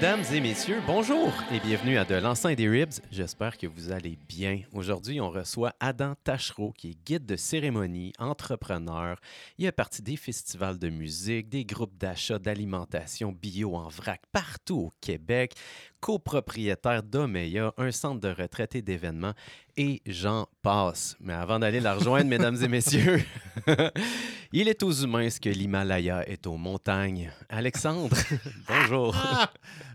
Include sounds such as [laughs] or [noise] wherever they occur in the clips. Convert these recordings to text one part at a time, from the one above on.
Mesdames et messieurs, bonjour et bienvenue à De l'Enceinte des Ribs. J'espère que vous allez bien. Aujourd'hui, on reçoit Adam Tachereau, qui est guide de cérémonie, entrepreneur. Il est parti des festivals de musique, des groupes d'achat d'alimentation bio en vrac partout au Québec, copropriétaire d'Omeya, un centre de retraite et d'événements, et j'en passe. Mais avant d'aller la rejoindre, mesdames et messieurs, [laughs] il est aux humains ce que l'Himalaya est aux montagnes. Alexandre, [laughs] bonjour. Ah,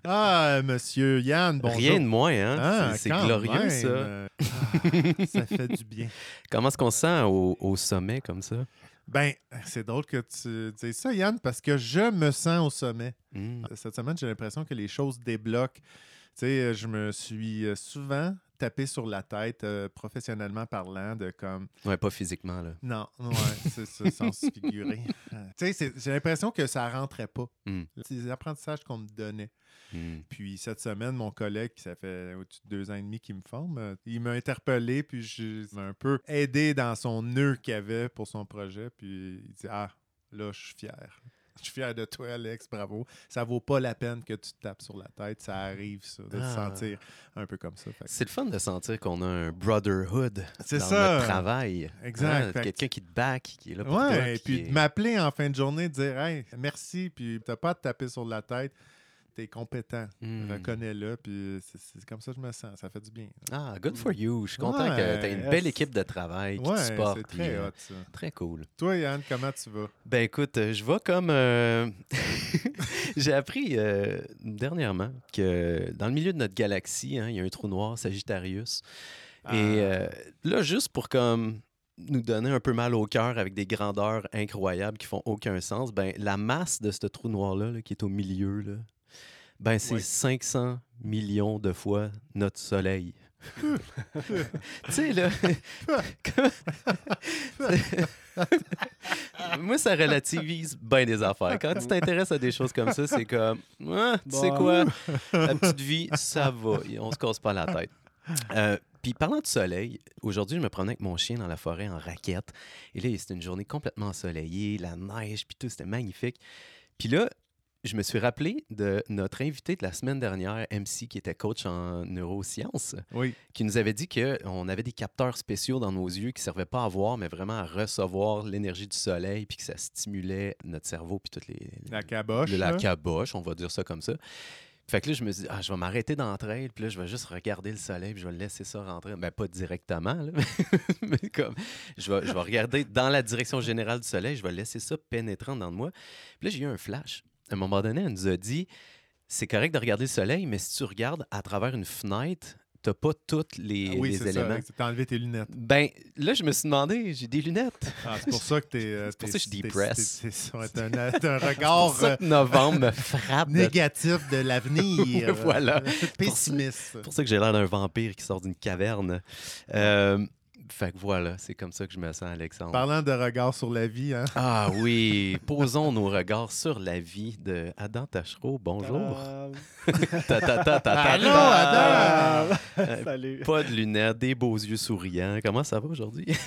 ah, monsieur Yann, bonjour. Rien de moins, hein? Ah, c'est glorieux, même. ça. Ah, ça fait du bien. [laughs] Comment est-ce qu'on se sent au, au sommet comme ça? Ben, c'est drôle que tu dises ça, Yann, parce que je me sens au sommet. Hmm. Cette semaine, j'ai l'impression que les choses débloquent. Tu sais, je me suis euh, souvent tapé sur la tête, euh, professionnellement parlant, de comme. Ouais, pas physiquement, là. Non, ouais, c'est ça, sans se figurer. Euh, [laughs] tu sais, j'ai l'impression que ça rentrait pas. C'est des apprentissages qu'on me donnait. Hmm. Puis cette semaine, mon collègue, qui ça fait au-dessus de deux ans et demi qu'il me forme, euh, il m'a interpellé, puis je un peu aidé dans son nœud qu'il avait pour son projet. Puis il dit Ah, là, je suis fier. [laughs] Je suis fier de toi, Alex, bravo. Ça vaut pas la peine que tu te tapes sur la tête. Ça arrive, ça, de se Ah. sentir un peu comme ça. Que- C'est le fun de sentir qu'on a un brotherhood C'est dans ça. notre travail. Exact. Hein, que- Quelqu'un qui te back, qui est là pour toi. Ouais, et qui puis est- de m'appeler en fin de journée, de dire Hey, merci, puis t'as pas à te taper sur la tête. T'es compétent. Hmm. Reconnais-le, puis c'est- comme ça que je me sens. Ça fait du bien. Ah, good for you. Je suis content Ouais, que tu aies une belle équipe de travail qui te supporte. c'est très euh, hot, ça. Très cool. Toi, Yann, comment tu vas? Ben écoute, euh, je vais comme... euh, [laughs] J'ai appris euh, dernièrement que dans le milieu de notre galaxie, hein, il y a un trou noir, Sagittarius. Ah. Et euh, là, juste pour comme nous donner un peu mal au cœur avec des grandeurs incroyables qui font aucun sens, ben la masse de ce trou noir-là, là, qui est au milieu, là, ben c'est Ouais. 500 millions de fois notre Soleil. [laughs] tu sais, là... Moi, ça relativise bien des affaires. Quand tu t'intéresses à des choses comme ça, c'est comme, Ah, tu sais Bon. quoi, la petite vie, ça va. On se casse pas la tête. Euh, puis parlant du soleil, aujourd'hui, je me promenais avec mon chien dans la forêt en raquette. Et là, c'était une journée complètement ensoleillée, la neige, puis tout, c'était magnifique. Puis là, je me suis rappelé de notre invité de la semaine dernière, MC, qui était coach en neurosciences, Oui. qui nous avait dit qu'on avait des capteurs spéciaux dans nos yeux qui ne servaient pas à voir, mais vraiment à recevoir l'énergie du soleil, puis que ça stimulait notre cerveau, puis toutes les... La caboche. le- la caboche, on va dire ça comme ça. Fait que là, je me dis, ah, je vais m'arrêter d'entrer, puis là, je vais juste regarder le soleil, puis je vais laisser ça rentrer. Ben, pas directement, là, [laughs] mais comme, je vais, je vais regarder dans la direction générale du soleil, je vais laisser ça pénétrant dans de moi. Puis là, j'ai eu un flash. À un moment donné, elle nous a dit, c'est correct de regarder le soleil, mais si tu regardes à travers une fenêtre, t'as pas tous les, Ah oui, les c'est éléments. ça. T'as enlevé tes lunettes. Ben, là, je me suis demandé, j'ai des lunettes. Ah, c'est pour ça que t'es. euh, C'est pour ça que je t'es- depress. t'es- un, [laughs] un regard pour ça euh, que novembre me [laughs] frappe. négatif de l'avenir. [laughs] Voilà. Pessimiste. C'est pour ça que j'ai l'air d'un vampire qui sort d'une caverne. Euh, fait que voilà, c'est comme ça que je me sens, Alexandre. Parlant de regard sur la vie, hein? Ah [laughs] oui, posons nos regards sur la vie de Adam Tachereau. Bonjour. Ta, ta, ta, ta, ta, Allô, ta. Adam! Euh, Salut! Pas de lunettes, des beaux yeux souriants. Comment ça va aujourd'hui? [laughs]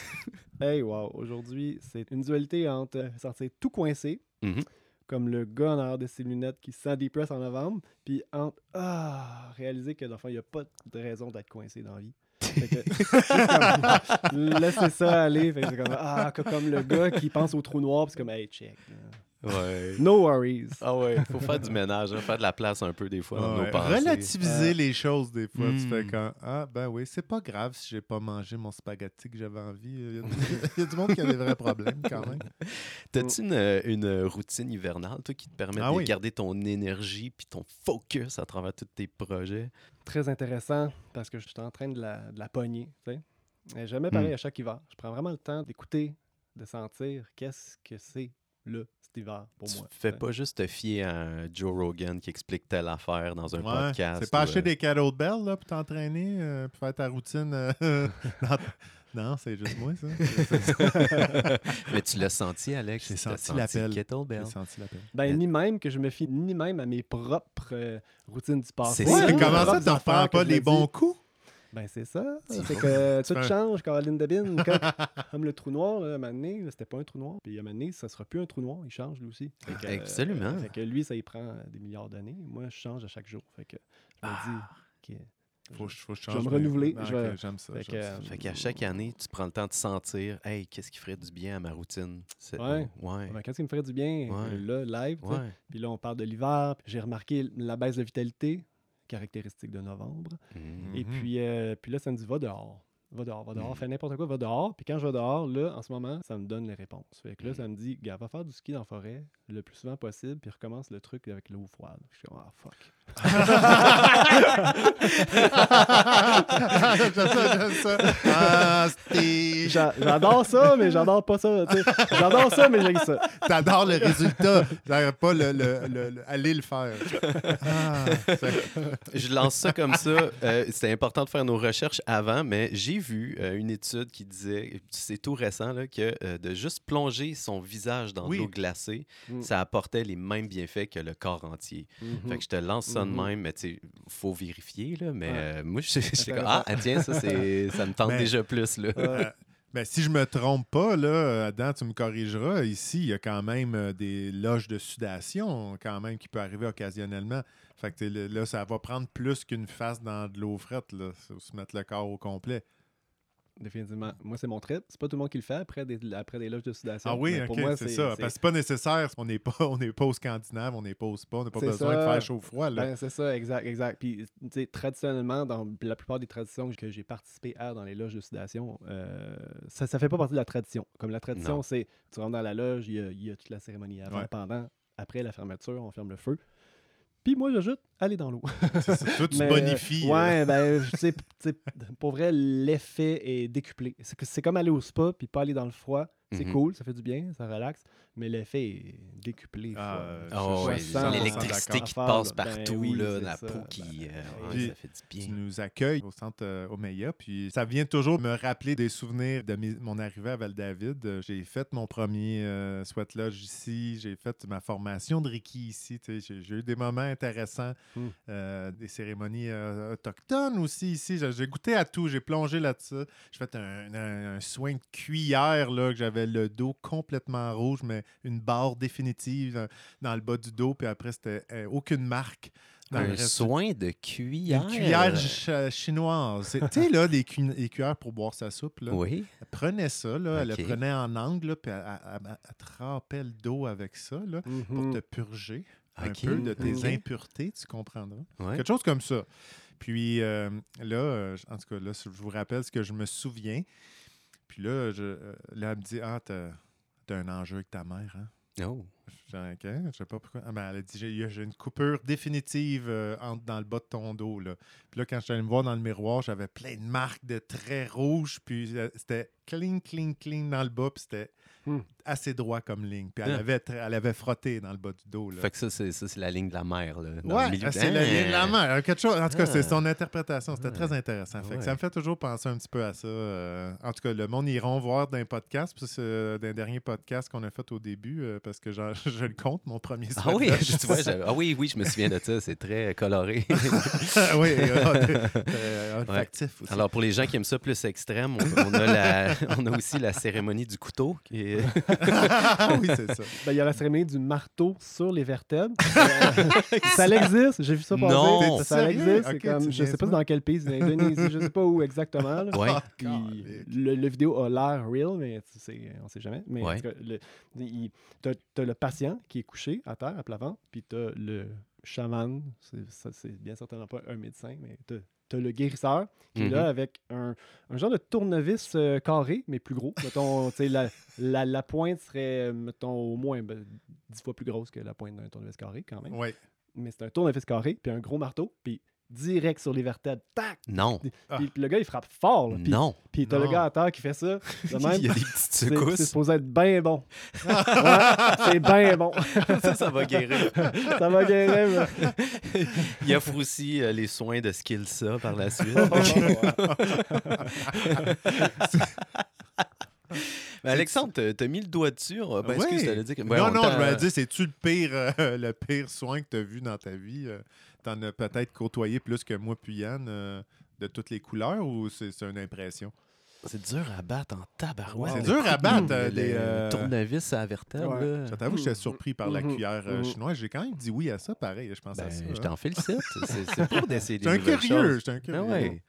Hey, wow! Aujourd'hui, c'est une dualité entre sentir tout coincé, Mhm. comme le gars en arrière de ses lunettes qui se sent depress en novembre, puis entre ah, réaliser que dans le fond, il n'y a pas de raison d'être coincé dans la vie. Fait que, [laughs] comme, laisser ça aller. Fait que c'est comme, ah, co- comme le gars qui pense au trou noir, c'est comme, hey, check. Ouais. No worries. Ah ouais, faut faire du ménage, hein, faire de la place un peu des fois dans Ouais. nos pensées. Relativiser Euh, les choses, des fois. Tu fais hmm. quand. Ah, ben oui, c'est pas grave si j'ai pas mangé mon spaghetti que j'avais envie. Il y, a, il y a du monde qui a des vrais problèmes quand même. [laughs] T'as-tu une, une routine hivernale, toi, qui te permet Ah de oui. garder ton énergie puis ton focus à travers tous tes projets? Très intéressant parce que je suis en train de la, de la pogner. tu sais. Et Jamais pareil Hmm. à chaque hiver. Je prends vraiment le temps d'écouter, de sentir qu'est-ce que c'est là, pour tu moi. fais pas juste te fier à Joe Rogan qui explique telle affaire dans un Ouais. podcast. C'est pas ou, acheter euh, des kettlebells là, pour t'entraîner, euh, pour faire ta routine. euh, [laughs] dans- Non, c'est juste moi, ça. [laughs] Mais tu l'as senti, Alex? J'ai tu l'as senti l'appel. Kettlebell. J'ai senti l'appel. Ben, ni même que je me fie ni même à mes propres euh, routines du passé. C'est Ouais, comment ça, reprends que pas les bons coups? Ben, c'est ça. C'est que tout change, Caroline Debine. [laughs] Comme, comme le trou noir, là, à un moment donné, là, c'était pas un trou noir. Puis à un moment donné, ça sera plus un trou noir, il change lui aussi. Fait que, euh, Absolument. fait que lui, ça y prend des milliards d'années. Moi, je change à chaque jour. Fait que je me dis, OK, Faut, que je- faut vais me renouveler, Ah, je ok, vais- J'aime ça. fait j'aime que, ça. euh, Fait qu'à chaque année, tu prends le temps de sentir, hey, qu'est-ce qui ferait du bien à ma routine? C'est- Ouais. Ouais. ben, qu'est-ce qui me ferait du bien? Ouais. là, live? Puis là, on parle de l'hiver. J'ai remarqué la baisse de vitalité, caractéristique de novembre. Mhm. Et puis, euh, puis là, ça va dehors. Va dehors, va dehors, Mhm. fais n'importe quoi, va dehors. Puis quand je vais dehors, là, en ce moment, ça me donne les réponses. Fait que là, ça me dit, gars, va faire du ski dans la forêt le plus souvent possible, puis recommence le truc avec l'eau froide. Je suis comme, ah, fuck. [laughs] j'aime ça, j'aime ça. Ah, J'adore ça, mais j'adore pas ça. J'adore ça, mais j'ai ça. T'adores le résultat. J'arrive pas le, le, le- le- aller le faire. Ah, Je lance ça comme ça. Euh, C'était important de faire nos recherches avant, mais j'ai vu euh, une étude qui disait, c'est tout récent, là, que euh, de juste plonger son visage dans Oui. l'eau glacée, Mm. ça apportait les mêmes bienfaits que le corps entier. Mhm. Fait que je te lance ça de Mhm. même, mais tu sais, faut vérifier, là. Mais Ouais. euh, moi, je [laughs] suis comme, ah, tiens, ça, c'est, ça me tente Mais- déjà plus, là. Ouais. Ben, si je me trompe pas, là, Adam, tu me corrigeras. Ici, il y a quand même des loges de sudation, quand même, qui peut arriver occasionnellement. Fait que là, ça va prendre plus qu'une face dans de l'eau frette, là. Se mettre le corps au complet. Définitivement. Moi, c'est mon trip. C'est pas tout le monde qui le fait après des, après des loges de sudation. Ah oui, Mais moi, c'est ça. Parce que c'est pas nécessaire. On n'est pas, [laughs] on n'est pas au Scandinave, on n'est pas au spa, on n'a pas besoin de ça. faire chaud-froid, là. Ben, c'est ça, exact, exact. Puis, tu sais, traditionnellement, dans la plupart des traditions que j'ai participé à dans les loges de sudation, euh, ça ne fait pas partie de la tradition. Comme la tradition, c'est tu rentres dans la loge, il y a, il y a toute la cérémonie avant, Ouais. pendant, après la fermeture, on ferme le feu. Puis moi, j'ajoute aller dans l'eau. [laughs] Toi, tu Mais, bonifies. euh, euh, ouais, ben, tu sais, tu pour vrai, l'effet est décuplé. C'est que c'est comme aller au spa puis pas aller dans le froid. C'est Mhm. cool, ça fait du bien, ça relaxe, mais l'effet est décuplé. Ah, euh, ouais, 100% l'électricité qui passe Ben partout, oui, là, la ça. peau qui. Ben, euh, puis, ouais, ça fait du Tu bien. nous accueilles au centre euh, Omeya, puis ça vient toujours me rappeler des souvenirs de mes- mon arrivée à Val-David. Euh, J'ai fait mon premier euh, sweat lodge ici, j'ai fait ma formation de Reiki ici. tu j'ai eu des moments intéressants, Hmm. euh, des cérémonies euh, autochtones aussi ici. J'ai goûté à tout, j'ai plongé là-dessus. J'ai fait un, un- un soin de cuillère, là, que j'avais le dos complètement rouge, mais une barre définitive dans, dans le bas du dos, puis après, c'était euh, aucune marque. dans Un soin de cuillère? Une cuillère ch- chinoise. Tu sais, là, cu- les cuillères pour boire sa soupe, là. Oui. Elle prenait ça, là, elle le prenait en angle, là, puis elle, elle- elle- elle trempait le dos avec ça, là, pour Mhm. te purger un peu de tes impuretés, tu comprendras. Ouais. Quelque chose comme ça. Puis euh, là, euh, en tout cas, là, je vous rappelle ce que je me souviens. Puis là, je, euh, là elle me dit Ah, t'as as un enjeu avec ta mère, hein? Oh. Dit, OK, je sais pas pourquoi. Ah, ben, elle a dit J'ai une coupure définitive euh, dans le bas de ton dos. Là. Puis là, quand je suis allé me voir dans le miroir, j'avais plein de marques de traits rouges. Puis euh, c'était clean, clean, clean dans le bas. Puis c'était Hmm. assez droit comme ligne. Puis elle, Ah. avait, elle avait frotté dans le bas du dos. Là. Fait que ça, c'est ça, c'est la ligne de la mer, là. dans Ouais, milieu. c'est la ligne de la Ah! mer. Quelque chose, en tout cas, Ah. c'est son interprétation. C'était très intéressant. Fait que ça me fait toujours penser un petit peu à ça. euh, en tout cas, le monde iront voir d'un podcast. Puis c'est d'un dernier podcast qu'on a fait au début euh, parce que [laughs] je le compte, mon premier Ah oui, [laughs] tu vois, je- ah oui, oui, je me souviens de ça. C'est très coloré. [laughs] oui, euh, [laughs] aussi. Alors, pour les gens qui aiment ça plus extrême, on, on a, la, [laughs] on a aussi la cérémonie du couteau. Qui est... [laughs] Oui, c'est ça. Ben, il y a la cérémonie du marteau sur les vertèbres. Ça existe, j'ai vu ça passer. Non. Ça, existe. comme, tu je sais niaises pas dans quel pays, c'est en Indonésie, je sais pas où exactement. là. Ouais. Puis calique. le, le vidéo a l'air real, mais tu sais, on sait jamais. Mais Ouais. il- t'as, t'as le patient qui est couché à terre, à plat ventre, puis t'as le chaman, c'est, bien certainement pas un médecin, mais t'as, t'as le guérisseur qui est Mhm. là avec un, un genre de tournevis euh, carré, mais plus gros. Mettons, tu la, la, la pointe serait, mettons, au moins ben, dix fois plus grosse que la pointe d'un tournevis carré, quand même. Oui. Mais c'est un tournevis carré, puis un gros marteau, puis direct sur les vertèbres. Tac! Non, Ah. Puis le gars, il frappe fort. là, puis- non. puis t'as le gars à terre qui fait ça. [laughs] De même, Il y a des petites c'est c'est secousses. supposé être bien bon. [laughs] Ouais, c'est bien bon. [laughs] ça, ça va guérir. ça va guérir. mais- Il offre aussi euh, les soins de Skillsa par la suite. Mais Alexandre, t'as- t'as mis le doigt dessus. on- Ben, excuse, Ouais. t'allais dire que- ouais, non, on non, je me dis, c'est-tu le pire, euh, le pire soin que tu as vu dans ta vie? Euh, T'en as peut-être côtoyé plus que moi puis Yann. euh, de toutes les couleurs ou c'est une impression? C'est dur à battre en tabarouette. C'est dur à battre, euh, le des, euh, tournevis à vertèbre. Ouais. Je t'avoue, j'étais surpris par la Mhm. cuillère euh, Mhm. chinoise. J'ai quand même dit oui à ça, pareil. Je pense Ben, à ça. je hein. t'en félicite. C'est c'est pour d'essayer des [laughs] J'étais un nouvelles curieux. choses. J'étais un Ah curieux. ouais.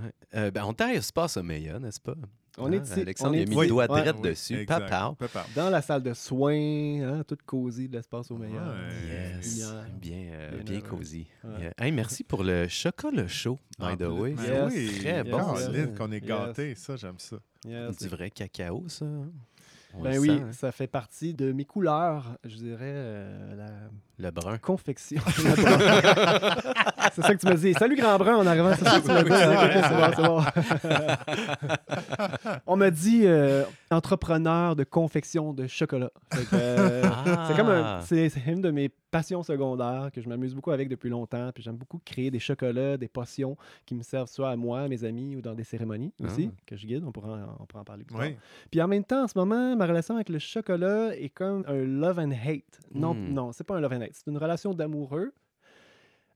Ouais. Euh, ben, on taille Spa Sommeilla, n'est-ce pas? On Hein, est ici. Alexandre on il a mis le doigt Ouais. direct dessus. Papa. Dans la salle de soins, hein, toute cosy de l'espace au meilleur. Ouais. Yes. Bien, euh, Bien bien cosy. Ouais. Yeah. Hey, merci pour le chocolat chaud, by Ah, the way. ben Yes. oui, Très bon, qu'on est Yes. gâtés. Ça, j'aime ça. Du vrai cacao, ça. hein? On Ben oui, sent, hein? ça fait partie de mes couleurs, je dirais, euh, la Le brun. confection. [laughs] c'est ça que tu me dis. Salut Grand Brun en arrivant, c'est ça que tu me dis. Ok, ok, c'est bon, c'est bon. [laughs] On m'a dit euh, entrepreneur de confection de chocolat. Fait que, euh, C'est comme un- Ah! c'est c'est une de mes passions secondaires que je m'amuse beaucoup avec depuis longtemps. Puis j'aime beaucoup créer des chocolats, des potions qui me servent soit à moi, à mes amis ou dans des cérémonies aussi Ah. que je guide. On pourra en, on pourra en parler plus tard. Oui. Puis en même temps, en ce moment, ma relation avec le chocolat est comme un love and hate. Non, Hmm. non, c'est pas un love and hate. C'est une relation d'amoureux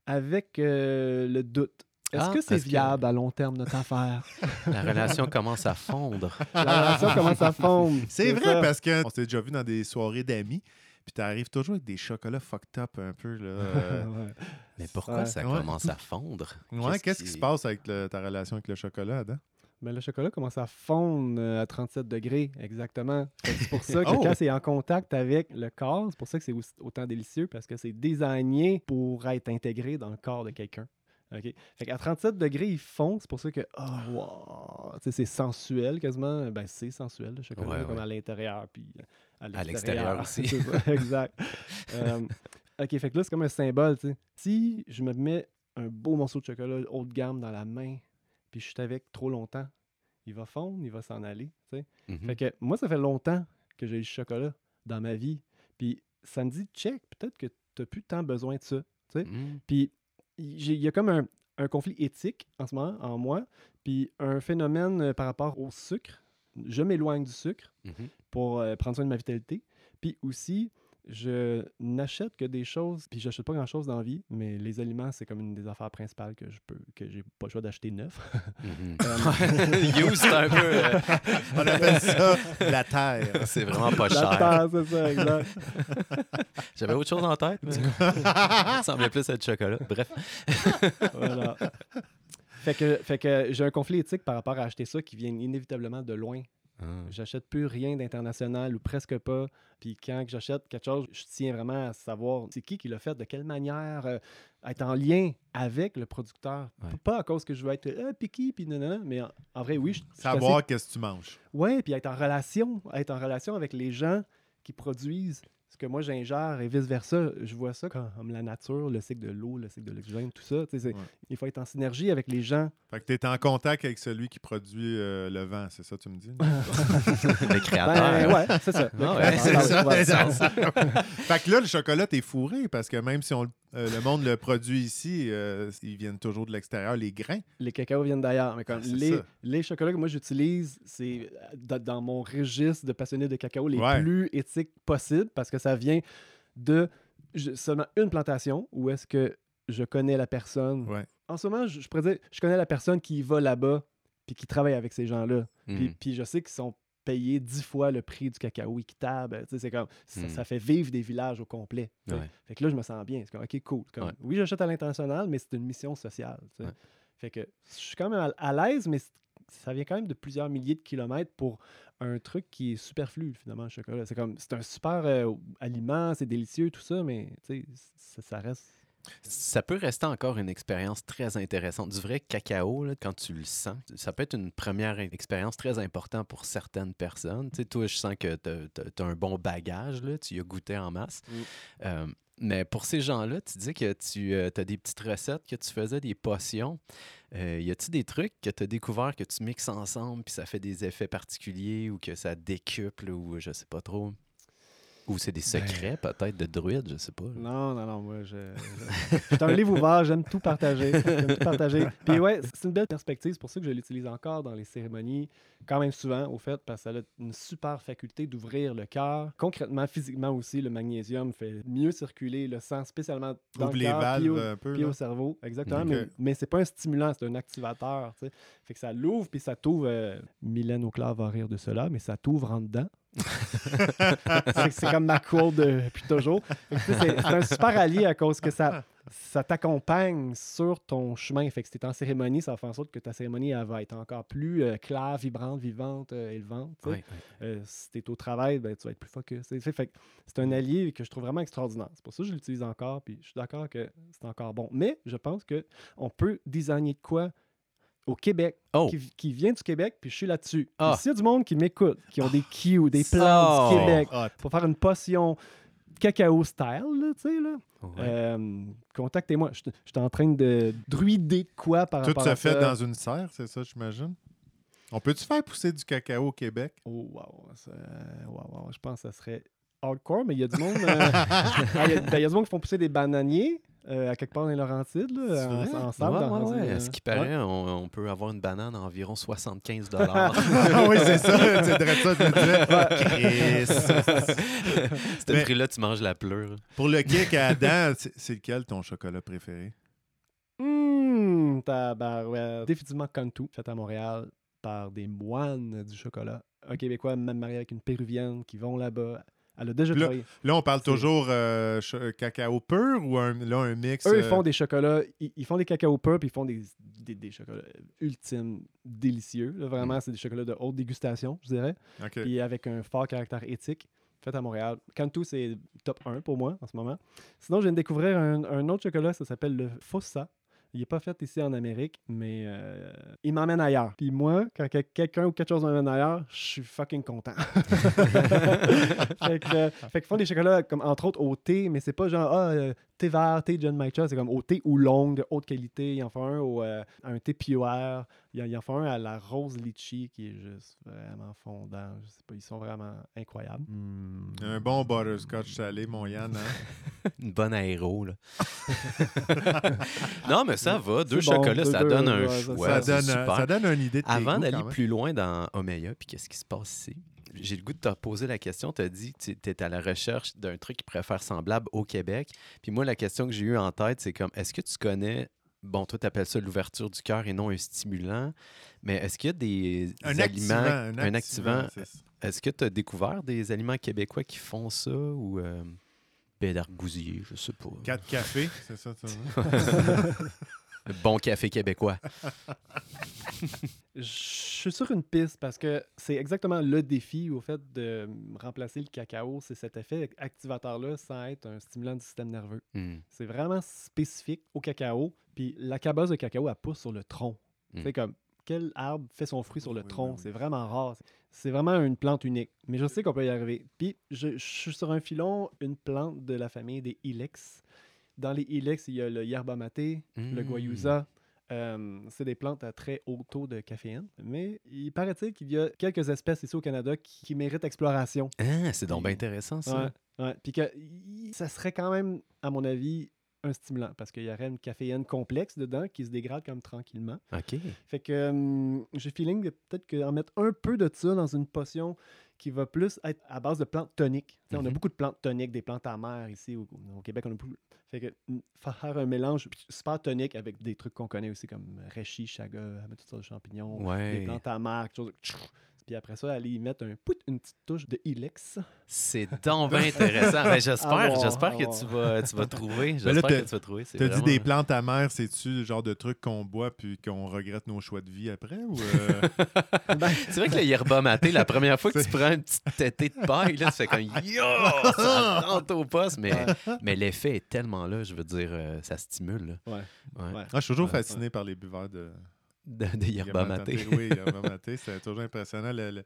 avec euh, le doute. Est-ce Ah, que c'est viable à long terme notre affaire? [laughs] La relation commence à fondre. La relation commence à fondre. [laughs] C'est vrai ça. parce qu'on s'est déjà vu dans des soirées d'amis. Puis t'arrives toujours avec des chocolats fucked up un peu. Là. euh. [laughs] Ouais. Mais pourquoi ça Ouais. commence à fondre? Ouais, qu'est-ce qui se passe avec le- ta relation avec le chocolat, Adam? Mais le chocolat commence à fondre euh, à 37 degrés, exactement. C'est pour ça [laughs] que Oh! quand c'est en contact avec le corps, c'est pour ça que c'est autant délicieux, parce que c'est désigné pour être intégré dans le corps de quelqu'un. OK? Fait qu'à 37 degrés, il fond. C'est pour ça que, oh, wow! C'est sensuel quasiment. Ben, c'est sensuel, le chocolat, Ouais, à l'intérieur, puis à l'extérieur. [laughs] aussi. Ça, [laughs] exact. Euh, OK, fait que là, c'est comme un symbole, tu sais. Si je me mets un beau morceau de chocolat haut de gamme dans la main, puis je suis avec trop longtemps, il va fondre, il va s'en aller. Mhm. Fait que moi, ça fait longtemps que j'ai eu le chocolat dans ma vie. Puis ça me dit, check, peut-être que tu n'as plus tant besoin de ça. Mm. Puis il y a comme un, un conflit éthique en ce moment en moi, puis un phénomène euh, par rapport au sucre. Je m'éloigne du sucre Mhm. pour euh, prendre soin de ma vitalité. Puis aussi, je n'achète que des choses, puis j'achète pas grand-chose dans la vie, mais les aliments, c'est comme une des affaires principales que je peux, que j'ai pas le choix d'acheter neuf. [laughs] Euh, [laughs] You, c'est un peu. euh, On appelle ça la terre. [laughs] c'est vraiment pas La cher. terre, c'est ça, exact. J'avais autre chose en tête, mais ça semblait plus être chocolat. Bref. Voilà. Fait que, fait que j'ai un conflit éthique par rapport à acheter ça qui vient inévitablement de loin. Ah. J'achète plus rien d'international ou presque pas. Puis quand que j'achète quelque chose, je tiens vraiment à savoir c'est qui qui l'a fait, de quelle manière, euh, être en lien avec le producteur. Ouais. Pas à cause que je veux être euh, picky, puis non, non, mais en, en vrai, oui. je- je suis assez- Savoir qu'est-ce que tu manges. Ouais, puis être en relation, être en relation avec les gens qui produisent que moi j'ingère et vice-versa. Je vois ça comme la nature, le cycle de l'eau, le cycle de l'oxygène, tout ça. Tu sais, c'est- Ouais. Il faut être en synergie avec les gens. Fait que tu es en contact avec celui qui produit euh, le vent, c'est ça que tu me dis? [laughs] Le créateur. Ben, ouais, c'est ça. Le Ah ouais, c'est ouais, ça. [laughs] ouais. fait que là, le chocolat, t'es fourré parce que même si on, le- euh, le monde le produit ici, euh, ils viennent toujours de l'extérieur, les grains. Les cacao viennent d'ailleurs. Mais comme Ah, les, ça. les chocolats que moi j'utilise, c'est dans- dans mon registre de passionné de cacao les Ouais. plus éthiques possibles parce que ça vient de je- seulement une plantation où est-ce que je connais la personne. Ouais. En ce moment, je, je pourrais dire, je connais la personne qui va là-bas puis qui travaille avec ces gens-là. Puis, Mhm. puis je sais qu'ils sont payés dix fois le prix du cacao équitable. Tu sais, C'est comme ça, Mhm. ça fait vivre des villages au complet. Ouais. Fait que là, je me sens bien. C'est comme, OK, cool. Comme, Ouais. Oui, j'achète à l'international, mais c'est une mission sociale. Fait que je suis quand même à, l'aise, mais ça vient quand même de plusieurs milliers de kilomètres pour un truc qui est superflu, finalement, le chocolat. C'est comme, c'est un super euh, aliment, c'est délicieux, tout ça, mais ça, ça reste. Ça peut rester encore une expérience très intéressante. Du vrai cacao, là, quand tu le sens, ça peut être une première expérience très importante pour certaines personnes. Tu sais, toi, je sens que tu as, un bon bagage, là, tu y as goûté en masse. Mm. Euh, mais pour ces gens-là, tu dis que tu as des petites recettes, que tu faisais des potions. Euh, y a-t-il des trucs que tu as découvert que tu mixes ensemble puis ça fait des effets particuliers ou que ça décuple ou je sais pas trop? Ou c'est des secrets, peut-être, de druides, je sais pas. Non, non, non, moi, je, je, je [laughs] suis un livre ouvert, j'aime tout partager. J'aime tout partager. [laughs] Puis ouais, c'est une belle perspective, c'est pour ça que je l'utilise encore dans les cérémonies, quand même souvent, au fait, parce que ça a une super faculté d'ouvrir le cœur. Concrètement, physiquement aussi, le magnésium fait mieux circuler le sang, spécialement dans Ouvre le les cœur, puis valves au, un peu. puis là. au cerveau. Exactement, mais, mais c'est pas un stimulant, c'est un activateur, tu sais. Fait que ça l'ouvre, puis ça t'ouvre... euh, Mylène Auclair va rire de cela, mais ça t'ouvre en dedans. [laughs] c'est comme ma quote depuis toujours. Tu C'est un super allié à cause que ça, ça t'accompagne sur ton chemin. Fait que si t'es en cérémonie, ça va faire en sorte que ta cérémonie elle va être encore plus euh, claire, vibrante, vivante, euh, élevante. tu. Euh, si t'es au travail, ben, tu vas être plus focus. Tu c'est un allié que je trouve vraiment extraordinaire. C'est pour ça que je l'utilise encore, puis je suis d'accord que c'est encore bon. Mais je pense que on peut designer de quoi au Québec, Oh. qui, qui vient du Québec, puis je suis là-dessus. Ah. S'il y a du monde qui m'écoute, qui ont des cues, des Ça. plans du Québec, Hot. pour faire une potion cacao style, là, tu sais, là, Ouais. euh, contactez-moi. Je suis en train de druider de quoi par Tout rapport se à fait ça? dans une serre, c'est ça, j'imagine? On peut-tu faire pousser du cacao au Québec? Oh, wow, ça- wow, wow, Je pense que ça serait hardcore, mais il y a du monde. euh, ah, [laughs] Il y, a- ben, il y a du monde qui font pousser des bananiers euh, à quelque part dans les Laurentides, là, C'est en, vrai? en Ouais, dans- ouais, ouais. À ce qui euh, paraît, on, on peut avoir une banane à environ 75 [laughs] dollars. Ah oui, c'est ça, [laughs] c'est vrai ça. Chris. Ce Mais- prix-là, tu manges la pleure. Pour le kick à Adam, c'est c'est lequel ton chocolat préféré? Hum, tabarouette. Définitivement Cantu, fait à Montréal par des moines du chocolat. Un Québécois, même marié avec une Péruvienne, qui vont là-bas. Elle a déjà Là, travaillé. Là, on parle toujours euh, cho- cacao pur ou un, là, un mix? Eux, ils euh, font des chocolats, ils, ils font des cacao purs, puis ils font des, des, des chocolats ultimes, délicieux. là. vraiment, c'est des chocolats de haute dégustation, je dirais. OK. Puis avec un fort caractère éthique, fait à Montréal. Cantu, c'est top 1 pour moi en ce moment. Sinon, je viens de découvrir un, un autre chocolat, ça s'appelle le Fossa. Il n'est pas fait ici en Amérique, mais euh, il m'emmène ailleurs. Puis moi, quand que- quelqu'un ou quelque chose m'emmène ailleurs, je suis fucking content. [laughs] fait, que, euh, font des chocolats comme entre autres au thé, mais c'est pas genre ah, euh, thé vert, thé John Matcha, c'est comme au thé ou longue de haute qualité. Il en font un au euh, un thé pure. Il en, il en font un à la rose litchi qui est juste vraiment fondant. Je sais pas, ils sont vraiment incroyables. Hmm, un bon butterscotch salé, mon Yann. hein? [laughs] Une bonne aéro, là. [laughs] non, mais ça va. Deux bon, chocolats, deux- ça deux, donne un ouais, choix. ça, donne, super. ça donne une idée de Avant d'aller plus loin dans Omeya, puis qu'est-ce qui se passe ici? J'ai le goût de te poser la question. Tu as dit que tu étais à la recherche d'un truc qui pourrait faire semblable au Québec. Puis moi, la question que j'ai eue en tête, c'est comme est-ce que tu connais, bon, toi, tu appelles ça l'ouverture du cœur et non un stimulant, mais est-ce qu'il y a des Un aliments, activant. un activant, ça. est-ce que tu as découvert des aliments québécois qui font ça ou euh, bédargousier, je sais pas. Quatre cafés, c'est ça, veux? [laughs] [laughs] Bon café québécois. [laughs] Je suis sur une piste parce que c'est exactement le défi au fait de remplacer le cacao, c'est cet effet activateur-là sans être un stimulant du système nerveux. Hmm. C'est vraiment spécifique au cacao. Puis la cabosse de cacao, elle pousse sur le tronc. Mm. C'est comme quel arbre fait son fruit sur le Oui, tronc? oui, oui. C'est vraiment rare. C'est vraiment une plante unique. Mais je sais qu'on peut y arriver. Puis je, je suis sur un filon, une plante de la famille des ilex. Dans les ilex, il y a le yerba maté, le Mm. guayusa. Euh, c'est des plantes à très haut taux de caféine. Mais il paraît-il qu'il y a quelques espèces ici au Canada qui, qui méritent exploration. Ah, c'est donc bien intéressant, ça. Ouais, ouais. Puis que ça serait quand même, à mon avis, un stimulant parce qu'il y aurait une caféine complexe dedans qui se dégrade comme tranquillement. OK. Fait que hum, j'ai le feeling de peut-être qu'en mettre un peu de ça dans une potion qui va plus être à base de plantes toniques. On a Mhm. beaucoup de plantes toniques, des plantes amères ici au, au Québec. On a beaucoup. Fait que hum, faire un mélange super tonique avec des trucs qu'on connaît aussi comme reishi, chaga, toutes sortes de champignons, des plantes amères, quelque chose de- Puis après ça, aller y mettre un pout, une petite touche de ilex. C'est donc bien intéressant. Ben, j'espère voir, j'espère à que tu vas, tu vas trouver. J'espère que tu vas trouver. T'as dit des plantes amères, c'est-tu le genre de truc qu'on boit puis qu'on regrette nos choix de vie après? Ou euh, [laughs] Ben, C'est vrai que le yerba maté, la première fois que tu prends une petite tétée de paille, là, tu fais comme [laughs] Yo! Ça rentre au poste. Mais, mais l'effet est tellement là, je veux dire, euh, ça stimule. là. Ouais. Ouais. Ouais. Ah, je suis toujours Ouais, fasciné par les buveurs de, de, de yerba maté. Oui, yerba [laughs] maté, c'est toujours impressionnant. le- le-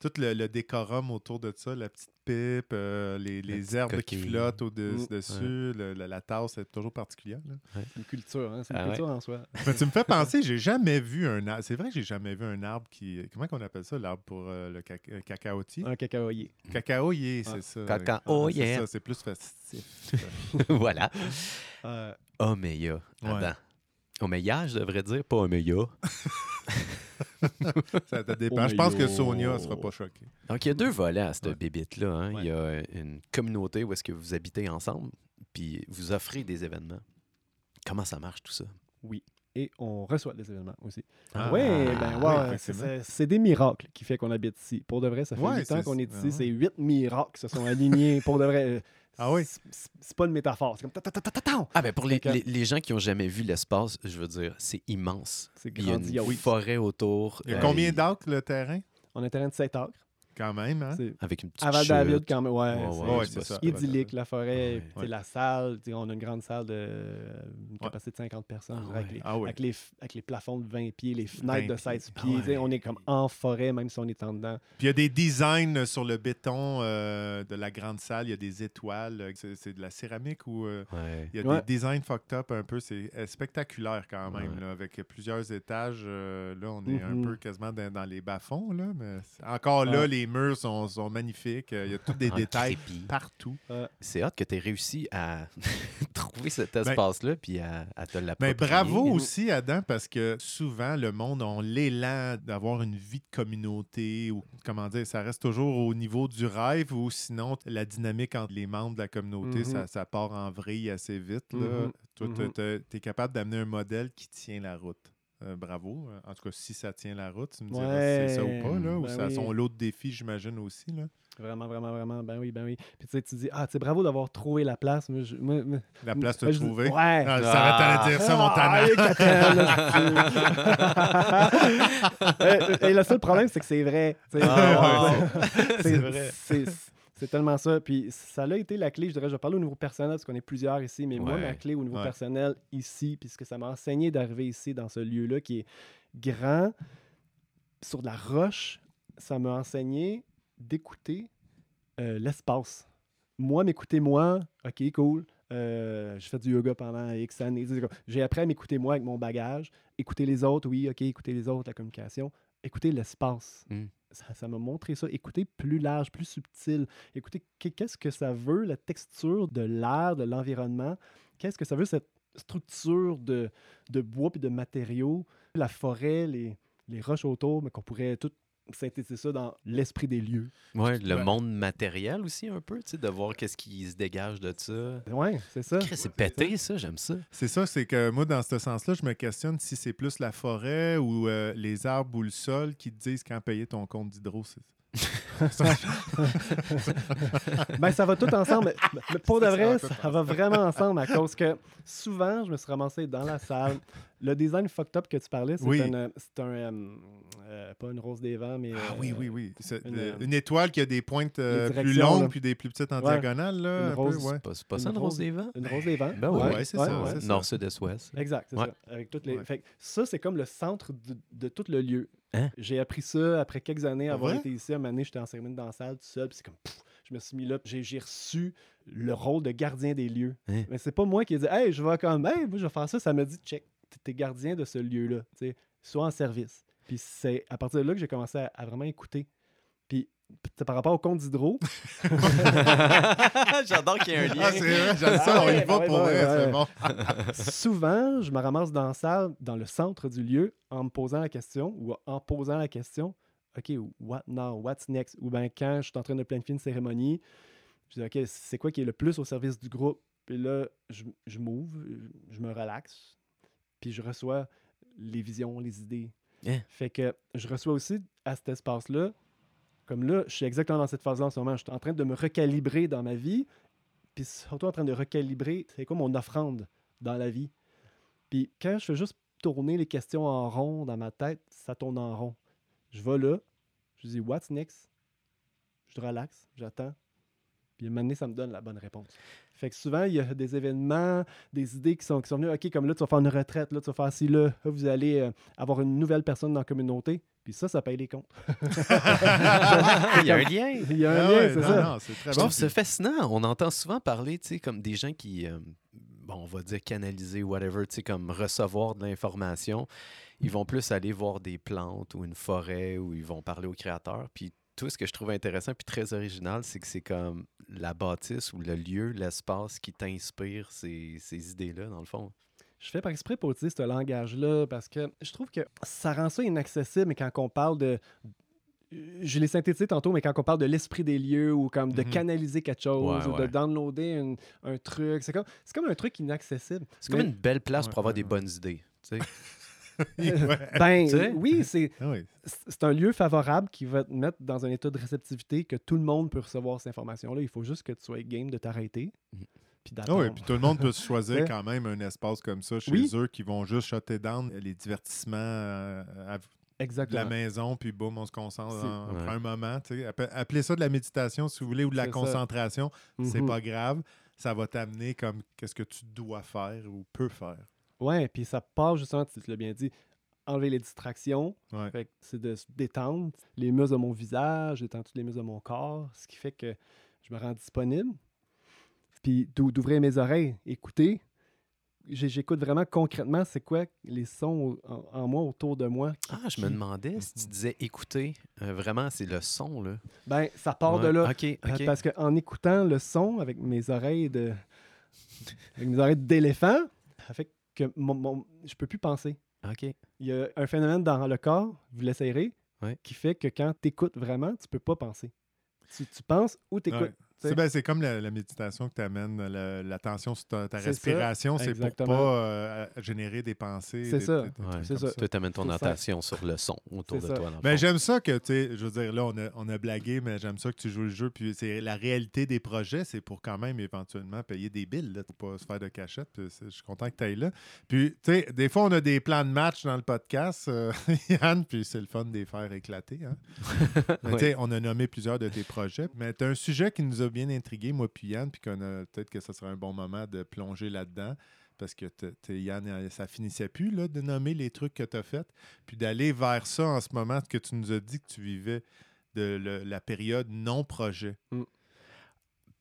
tout le, le décorum autour de ça, la petite pipe, euh, les, les herbes qui flottent Mm. au-dessus, le- le- la tasse est toujours particulière. là. C'est une culture, hein? C'est une Ah ouais. culture en soi. Mais [laughs] tu me fais penser, j'ai jamais vu un arbre. C'est vrai que j'ai jamais vu un arbre qui. Comment qu'on appelle ça, l'arbre pour euh, le caca- euh, cacaotier? Un cacaoyer. Cacaoyer, Ah. c'est ça. Cacaoyer. C'est ça, c'est plus festif. [laughs] voilà. Euh, Omeya. Ouais. Adam. Omeya, je devrais dire, pas Omeya. [laughs] ça te dépend. Je pense que. Sonia ne sera pas choquée. Donc, il y a deux volets à cette Ouais. bébite-là. hein. Ouais. Il y a une communauté où est-ce que vous habitez ensemble, puis vous offrez des événements. Comment ça marche tout ça? et on reçoit des événements aussi. Ah, oui, oui, ben ouais, c'est- des miracles qui fait qu'on habite ici. Pour de vrai, ça fait Ouais, huit ans c'est- qu'on est ah ici. ouais. C'est huit miracles qui se sont alignés. Pour de vrai. Euh, Ah oui? c'est- pas une métaphore. C'est comme ta ta ta ta ta ta. Ah, ben pour les, les- les gens qui n'ont jamais vu l'espace, je veux dire, c'est immense. C'est Il y a une grandiose. forêt autour. Il y a euh, combien d'acres le terrain? On a un terrain de 7 acres. Quand même, hein? C'est Avec une petite à Val-David, chute. quand même. Ouais, c'est- ouais, Ouais, c'est c'est pas ça. super. idyllique, la forêt, sais, la salle. On a une grande salle de une Ouais. capacité de 50 personnes, Ah je dirais, avec, ouais. les, Ah oui. avec, les, avec les plafonds de 20 pieds, les 20 fenêtres de pieds. 16 Ah pieds. ouais. On est comme en forêt, même si on est en dedans. Puis il y a des designs sur le béton euh, de la grande salle. Il y a des étoiles. euh, C'est de la céramique ou. euh, Ouais. Il y a Ouais. des designs fucked up un peu. C'est spectaculaire quand même, Ouais. là, avec plusieurs étages. euh, là, on est un Mhm. peu quasiment dans, dans les bas-fonds. Là, mais encore là, les murs sont, sont magnifiques. Il y a tous des [laughs] En détails crépi. partout. C'est hâte que tu aies réussi à [laughs] trouver cet espace-là puis à, à te l'approprier. Mais bravo aussi, Adam, parce que souvent, le monde a l'élan d'avoir une vie de communauté ou, comment dire, ça reste toujours au niveau du rêve ou sinon, la dynamique entre les membres de la communauté, Mhm. ça, ça part en vrille assez vite. Là. Mhm. Toi, tu es capable d'amener un modèle qui tient la route. Euh, bravo. En tout cas, si ça tient la route, tu me diras si c'est ça ou pas, là, ou Ouais, ça ben son oui. lot de défis, j'imagine aussi. Là. Vraiment, vraiment, vraiment. Ben oui, ben oui. Puis tu sais, tu dis, ah, tu sais, bravo d'avoir trouvé la place. Moi, je- moi- moi- La place de je dis, trouver. Ouais. Ah, ça arrête de dire ça, mon Ah, Catherine, [laughs] [laughs] et, et le seul problème, c'est que c'est vrai. Ah, c'est C'est vrai. C'est tellement ça. Puis ça a été la clé, je dirais, je vais parler au niveau personnel parce qu'on est plusieurs ici, mais moi, ma clé au niveau Ouais. personnel ici, puis ce que ça m'a enseigné d'arriver ici dans ce lieu-là qui est grand, sur de la roche, ça m'a enseigné d'écouter euh, l'espace. Moi, m'écouter moi, ok, cool. Euh, j'ai fait du yoga pendant X années. J'ai appris à m'écouter moi avec mon bagage. Écouter les autres, oui, ok, écouter les autres, la communication. Écouter l'espace. Mm. Ça ça m'a montré ça. Écouter plus large, plus subtil. Écouter qu- qu'est-ce que ça veut, la texture de l'air, de l'environnement? Qu'est-ce que ça veut, cette structure de, de bois puis de matériaux? La forêt, les, les roches autour, mais qu'on pourrait tout synthétiser ça dans l'esprit des lieux. Ouais, le Ouais. monde matériel aussi, un peu, tu sais, de voir qu'est-ce qui se dégage de ça. Ouais, c'est ça. C'est pété, ça, j'aime ça. C'est ça, c'est que moi, dans ce sens-là, je me questionne si c'est plus la forêt ou euh, les arbres ou le sol qui te disent quand payer ton compte d'hydro. Ben, ça va tout ensemble. Mais, pour de ça vrai, ça va vraiment ensemble à cause que souvent, je me suis ramassé dans la salle. Le design fucked up que tu parlais, c'est Oui. un, euh, c'est un euh, euh, pas une rose des vents, mais. Ah euh, oui, oui, oui. C'est, une, une étoile qui a des pointes euh, une plus longues là. puis des plus petites en Ouais. diagonale. Là, Une un peu, rose. ouais. C'est pas, Une ça, le rose- des vents? Une rose des vents. Ben oui, ouais, c'est ça. Nord, sud, est, ouest. Exact, c'est Ouais. ça. Avec toutes les... Ouais. fait ça, c'est comme le centre de, de tout le lieu. Hein? J'ai appris ça après quelques années avoir été ici. À un moment donné, j'étais en cérémonie dans la salle tout seul. Puis c'est comme, pff, je me suis mis là. J'ai, reçu le rôle de gardien des lieux. Hein? Mais c'est pas moi qui ai dit, hey, je vais comme, hey, moi, je vais faire ça. Ça m'a dit, check, t'es gardien de ce lieu-là. Sois en service. Puis c'est à partir de là que j'ai commencé à, à vraiment écouter. Puis par rapport au compte d'hydro, [laughs] J'adore qu'il y ait un lien. Ah, c'est vrai, j'aime ça, Ah on y va ouais, pour ouais, vrai, c'est ouais. bon. [laughs] souvent, je me ramasse dans la salle, dans le centre du lieu, en me posant la question ou en posant la question OK, what now? What's next? Ou bien quand je suis en train de planifier une cérémonie, je dis OK, c'est quoi qui est le plus au service du groupe? Puis là, je, je m'ouvre, je me relaxe, puis je reçois les visions, les idées. Hein? Fait que je reçois aussi à cet espace-là, comme là, je suis exactement dans cette phase-là en ce moment. Je suis en train de me recalibrer dans ma vie, puis surtout en train de recalibrer, c'est quoi mon offrande dans la vie? Puis quand je fais juste tourner les questions en rond dans ma tête, ça tourne en rond. Je vais là, je dis What's next? Je relaxe, j'attends. Puis à un moment donné, ça me donne la bonne réponse. Fait que souvent, il y a des événements, des idées qui sont, venues. OK, comme là, tu vas faire une retraite, là, tu vas faire ci, là, là, vous allez euh, avoir une nouvelle personne dans la communauté. Puis ça, ça paye les comptes. [laughs] Il y a un lien. Il y a un Ah lien, ouais, c'est ça. non, c'est très Je bon. trouve ça fascinant. On entend souvent parler, tu sais, comme des gens qui, euh, bon, on va dire canaliser, whatever, tu sais, comme recevoir de l'information. Ils vont plus aller voir des plantes ou une forêt où ils vont parler au créateur. Puis tout ce que je trouve intéressant puis très original, c'est que c'est comme la bâtisse ou le lieu, l'espace qui t'inspire ces, ces idées-là, dans le fond. Je fais par exprès pour utiliser ce langage-là parce que je trouve que ça rend ça inaccessible, mais quand on parle de. Je l'ai synthétisé tantôt, mais quand on parle de l'esprit des lieux ou comme de Mhm. canaliser quelque chose Ouais, ou ouais. de downloader une- un truc, c'est comme, c'est comme un truc inaccessible. C'est comme une belle place Ouais, pour avoir ouais, des bonnes idées. tu sais. [laughs] Ouais. Ben Tu sais? oui, c'est oui. c'est un lieu favorable qui va te mettre dans un état de réceptivité que tout le monde peut recevoir cette information-là. Il faut juste que tu sois game de t'arrêter. Mhm. Puis Ah d'attendre. oui, puis tout le monde peut se choisir quand même un espace comme ça chez Oui. eux qui vont juste shutter down les divertissements euh, à- de la maison, puis boum, on se concentre en- Ouais. un moment. tu sais. Appe- Appelez ça de la méditation si vous voulez ou de la concentration. C'est Mhm. pas grave. Ça va t'amener comme qu'est-ce que tu dois faire ou peux faire. Ouais, puis ça part justement, tu l'as bien dit, enlever les distractions. Ouais. C'est de se détendre les muscles de mon visage, détendre tous les muscles de mon corps, ce qui fait que je me rends disponible. Puis d'ou- d'ouvrir mes oreilles, écouter. J'écoute vraiment concrètement c'est quoi les sons en, en moi, autour de moi. qui- Ah, je me demandais si tu Mhm. disais écouter. euh, vraiment, c'est le son, là. Ben, ça part de là. OK, Pa- OK. Parce qu'en écoutant le son avec mes oreilles de. avec mes oreilles d'éléphant, ça fait que mon, mon- je peux plus penser. OK. Il y a un phénomène dans le corps, vous l'essayerez, Ouais. qui fait que quand tu écoutes vraiment, tu peux pas penser. Tu, tu penses ou tu écoutes. Ouais. C'est ben, c'est comme la, la méditation que tu amènes l'attention sur ta, respiration. C'est pour pas euh, générer des pensées. C'est ça. Ouais. Toi, t'amènes ton attention sur le son autour de ça. toi. fond. j'aime ça que, tu sais, je veux dire, là, on a, on a blagué, mais j'aime ça que tu joues le jeu. Puis c'est la réalité des projets, c'est pour quand même éventuellement payer des billes, là, pour pas se faire de cachette. Je suis content que tu ailles là. Puis, tu sais, des fois, on a des plans de match dans le podcast, euh, [laughs] Yann, puis c'est le fun de les faire éclater. Hein? [laughs] Mais tu sais, on a nommé plusieurs de tes projets. Mais tu as un sujet qui nous a bien intrigué, moi puis Yann, puis qu'on a peut-être que ça serait un bon moment de plonger là-dedans. Parce que Yann, euh, ça finissait plus là, de nommer les trucs que tu as fait, puis d'aller vers ça en ce moment, ce que tu nous as dit que tu vivais de la période non-projet. Mm.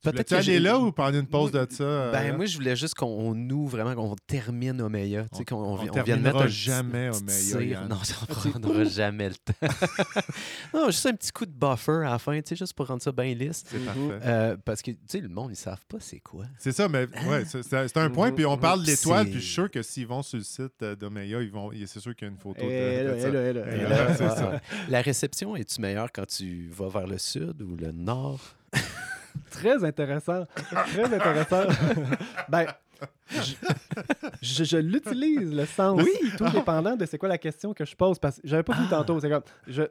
Tu Peut-être que là ou prendre une pause Moi- de ça? euh, Ben, moi, je voulais juste qu'on ouvre vraiment, qu'on termine Omeya. Tu sais, qu'on on on vient de mettre terminera un jamais Omeya. Non, [laughs] on prendra jamais le temps. [laughs] non, juste un petit coup de buffer à la fin, tu sais, juste pour rendre ça bien lisse. C'est Mhm. parfait. Euh, parce que, tu sais, le monde, ils savent pas c'est quoi. C'est ça, mais ouais, c'est un point. Mhm, Puis on mhm. parle d'étoiles, C'est- puis je suis sûr que s'ils vont sur le site euh, d'Omeya, ils vont, c'est sûr qu'il y a une photo de, de. La réception, es-tu meilleure quand tu vas vers le sud ou le nord? [laughs] Très intéressant. Très intéressant. [laughs] ben, je, je- je l'utilise, le sens. Oui. Tout dépendant de c'est quoi la question que je pose. Parce que j'avais pas vu Ah. tantôt. C'est comme, je,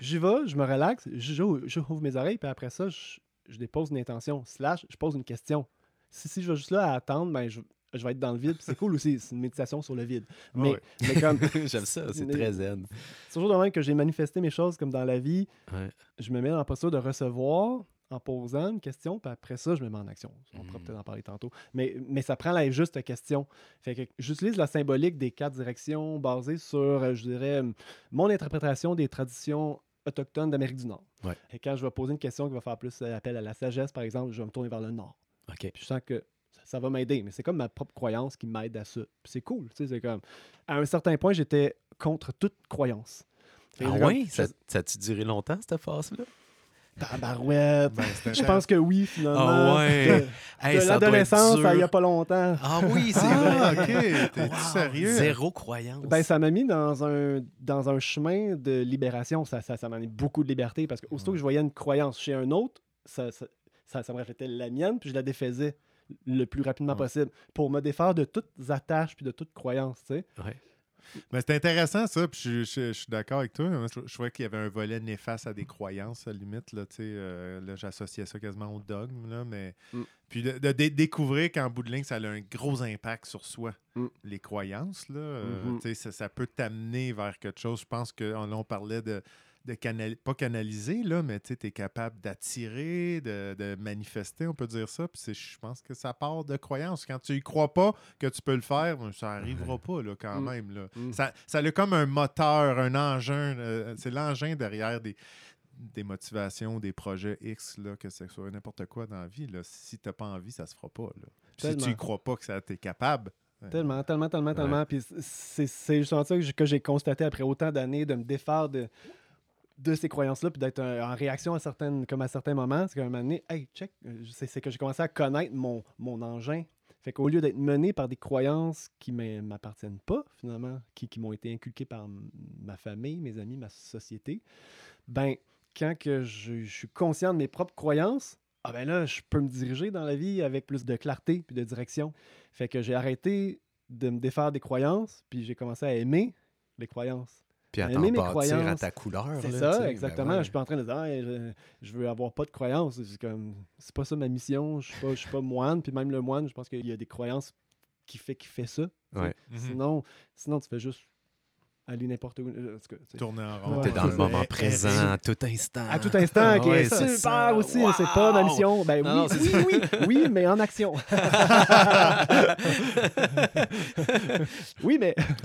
j'y vais, je me relaxe, j'ouvre j'ouvre mes oreilles, puis après ça, je, je dépose une intention. Slash, je pose une question. Si, si je vais juste là à attendre, ben, je, je vais être dans le vide. C'est cool aussi, c'est une méditation sur le vide. Mais, mais comme, [laughs] J'aime ça, c'est très zen. c'est toujours de même que j'ai manifesté mes choses comme dans la vie. Ouais. Je me mets en posture de recevoir en posant une question, puis après ça, je me mets en action. On pourra Mhm. peut-être en parler tantôt. Mais, mais ça prend la juste question. Fait que j'utilise la symbolique des quatre directions basée sur, euh, je dirais, mon interprétation des traditions autochtones d'Amérique du Nord. Ouais. Et quand je vais poser une question qui va faire plus euh, appel à la sagesse, par exemple, je vais me tourner vers le Nord. OK. Puis je sens que ça, va m'aider, mais c'est comme ma propre croyance qui m'aide à ça. Puis c'est cool, tu sais, c'est comme... À un certain point, j'étais contre toute croyance. Ah oui? Ça, ça a-tu duré longtemps, cette phase-là? Tabarouette! Ben, Je pense que oui, finalement. Ah ouais. [laughs] De, Hey, de l'adolescence il n'y a pas longtemps. Ah oui, c'est Ah, vrai. ok. Wow, sérieux? Zéro croyance. Ben, ça m'a mis dans un, dans un chemin de libération. Ça, ça, ça m'a mis beaucoup de liberté parce que aussitôt que je voyais une croyance chez un autre, ça, ça, ça, ça me reflétait la mienne, puis je la défaisais le plus rapidement Ouais. possible pour me défaire de toutes attaches puis de toutes croyances, tu sais. Ouais. Mais c'est intéressant, ça. Puis je, je- je suis d'accord avec toi. Je, je trouvais qu'il y avait un volet néfaste à des croyances, à la limite. Là, euh, là, j'associais ça quasiment au dogme. Là, mais... Mm. Puis de, de dé- découvrir qu'en bout de ligne, ça a un gros impact sur soi. Mm. Les croyances, là, euh, Mhm. sais, ça, ça peut t'amener vers quelque chose. Je pense que là, on parlait de de canal, pas canaliser, là, mais tu es capable d'attirer, de, de manifester, on peut dire ça. Puis je pense que ça part de croyance. Quand tu y crois pas que tu peux le faire, ben, ça n'arrivera pas là, quand Mm. même. Là. Mm. Ça, ça a comme un moteur, un engin. euh, c'est l'engin derrière des, des motivations, des projets X, là, que ce soit n'importe quoi dans la vie. Là. Si tu n'as pas envie, ça se fera pas. Là. Si tu y crois pas que ça t'es capable. euh, Tellement, tellement, tellement, tellement. Puis c'est justement ça que j'ai constaté après autant d'années de me défaire de, de ces croyances-là, puis d'être en réaction à certaines, comme à certains moments. C'est qu'à un moment donné, hey, check, euh, c'est que j'ai commencé à connaître mon, mon engin. Fait qu'au lieu d'être mené par des croyances qui ne m'appartiennent pas, finalement, qui, qui m'ont été inculquées par ma famille, mes amis, ma société, ben, quand que je, je suis conscient de mes propres croyances, ah ben là, je peux me diriger dans la vie avec plus de clarté puis de direction. Fait que j'ai arrêté de me défaire des croyances, puis j'ai commencé à aimer les croyances. Puis à Aimer t'en mes bâtir à croyances. ta couleur. C'est ça, ben exactement. ouais. Je suis pas en train de dire, Hey, je, je veux avoir pas de croyances. C'est comme, c'est pas ça ma mission. Je suis pas, je suis pas moine. Puis même le moine, je pense qu'il y a des croyances qui fait qui fait ça. Ouais. mhm. Sinon, sinon, tu fais juste aller n'importe où. euh. Tourner en rond. T'es dans le [laughs] moment présent, à tout instant. À tout instant, Ah qui ouais, est super ça. aussi. C'est pas ma Wow! mission. Ben Non, oui, oui, oui, oui, mais en action. oui, mais [laughs]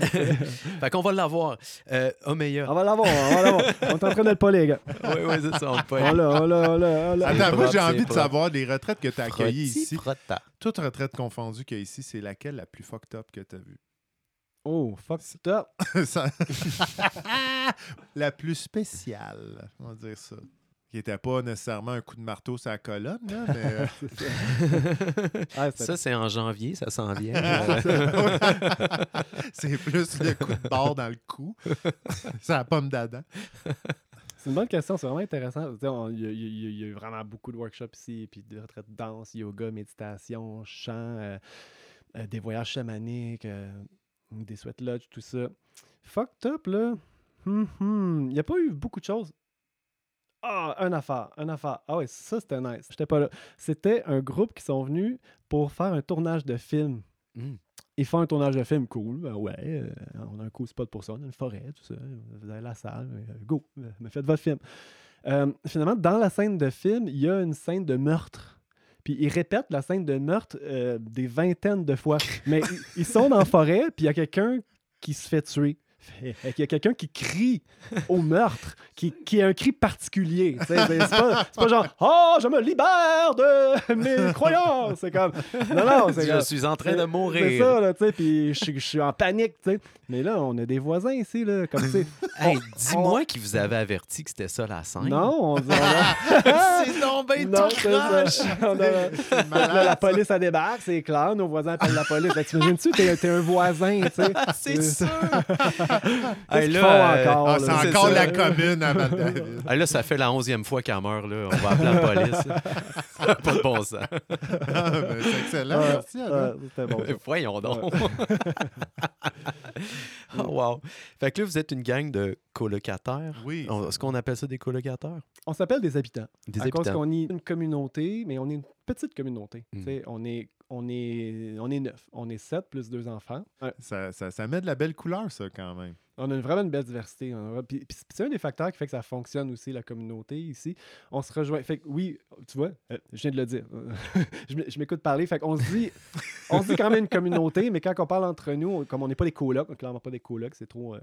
Fait qu'on va l'avoir. Euh, Omeya. on va l'avoir, on va l'avoir. On est en train de le pas, les gars. Oui, oui, c'est ça. On l'a, on l'a, on l'a, on l'a. C'est Attends, moi, j'ai envie de savoir les retraites que tu as accueillies ici. frotta. Toute retraite confondue qu'il y a ici, c'est laquelle la plus fucked up que tu as vue? Oh, fuck up. [laughs] Ça- [laughs] la plus spéciale, on va dire ça. Qui n'était pas nécessairement un coup de marteau sur la colonne, là, mais. euh, [laughs] Ah, Ça, c'est en janvier, ça s'en vient. Euh, c'est plus le coup de barre dans le cou. C'est la pomme d'Adam. C'est une bonne question, c'est vraiment intéressant. Tu sais, on- Il y, a- il y a- il y a eu vraiment beaucoup de workshops ici, puis de retraites de danse, yoga, méditation, chant, euh, euh, des voyages chamaniques, euh, des sweat lodges, tout ça. Fucked up, là. Hum, hum. Il n'y a pas eu beaucoup de choses. Ah, un affaire, un affaire. Ah ouais, ça c'était nice. J'étais pas là. C'était un groupe qui sont venus pour faire un tournage de film. Hmm. Ils font un tournage de film cool. Ben ouais, euh, on a un cool spot pour ça. On a une forêt, tout ça. Vous avez la salle. euh, go, euh, me faites votre film. Euh, finalement, dans la scène de film, il y a une scène de meurtre. Puis ils répètent la scène de meurtre euh, des vingtaines de fois. Mais ils, sont dans la forêt, puis il y a quelqu'un qui se fait tuer. Qu'il y a quelqu'un qui crie au meurtre, qui, qui a un cri particulier. C'est pas, pas genre Oh, je me libère de mes [laughs] croyances. C'est comme Non, non, Je comme- suis en train de mourir. C'est ça, là, tu sais, puis je suis- je suis en panique, tu sais. Mais là, on a des voisins ici, là, comme tu [laughs] on- dis-moi qui vous avait averti que c'était ça la scène. Non, on [laughs] dit. a- c'est donc ben Non, tout a- Là, la police, elle débarque, c'est clair, nos voisins appellent la police. Ben, T'imagines-tu, t'es t'es un voisin, tu sais. c'est sûr. Hey, qu'ils là, font euh, encore, Ah, là? c'est encore ça. la commune à Val-David. [laughs] Ah, là, ça fait la onzième fois qu'elle meurt. Là. On va appeler la police. [laughs] Pas de bon sens. Ah, ben, c'est excellent, merci. C'était bon. Voyons donc. [laughs] oh, wow. Fait que là, vous êtes une gang de colocataires. Oui. On- Est-ce qu'on appelle ça des colocataires? On s'appelle des habitants. Des à cause habitants. qu'on est une communauté, mais on est une petite communauté. Mm. Sais, On est, on, est, on est neuf. On est sept plus deux enfants. Ça, ça, ça met de la belle couleur, ça, quand même. On a une- vraiment une belle diversité. Puis, puis c'est un des facteurs qui fait que ça fonctionne aussi, la communauté ici. On se rejoint. Fait que oui, tu vois, euh, je viens de le dire. [laughs] je m'écoute parler. Fait qu'on se dit, on se dit quand même une communauté, mais quand on parle entre nous, on- comme on n'est pas des colocs, on clairement pas des colocs, c'est trop. euh,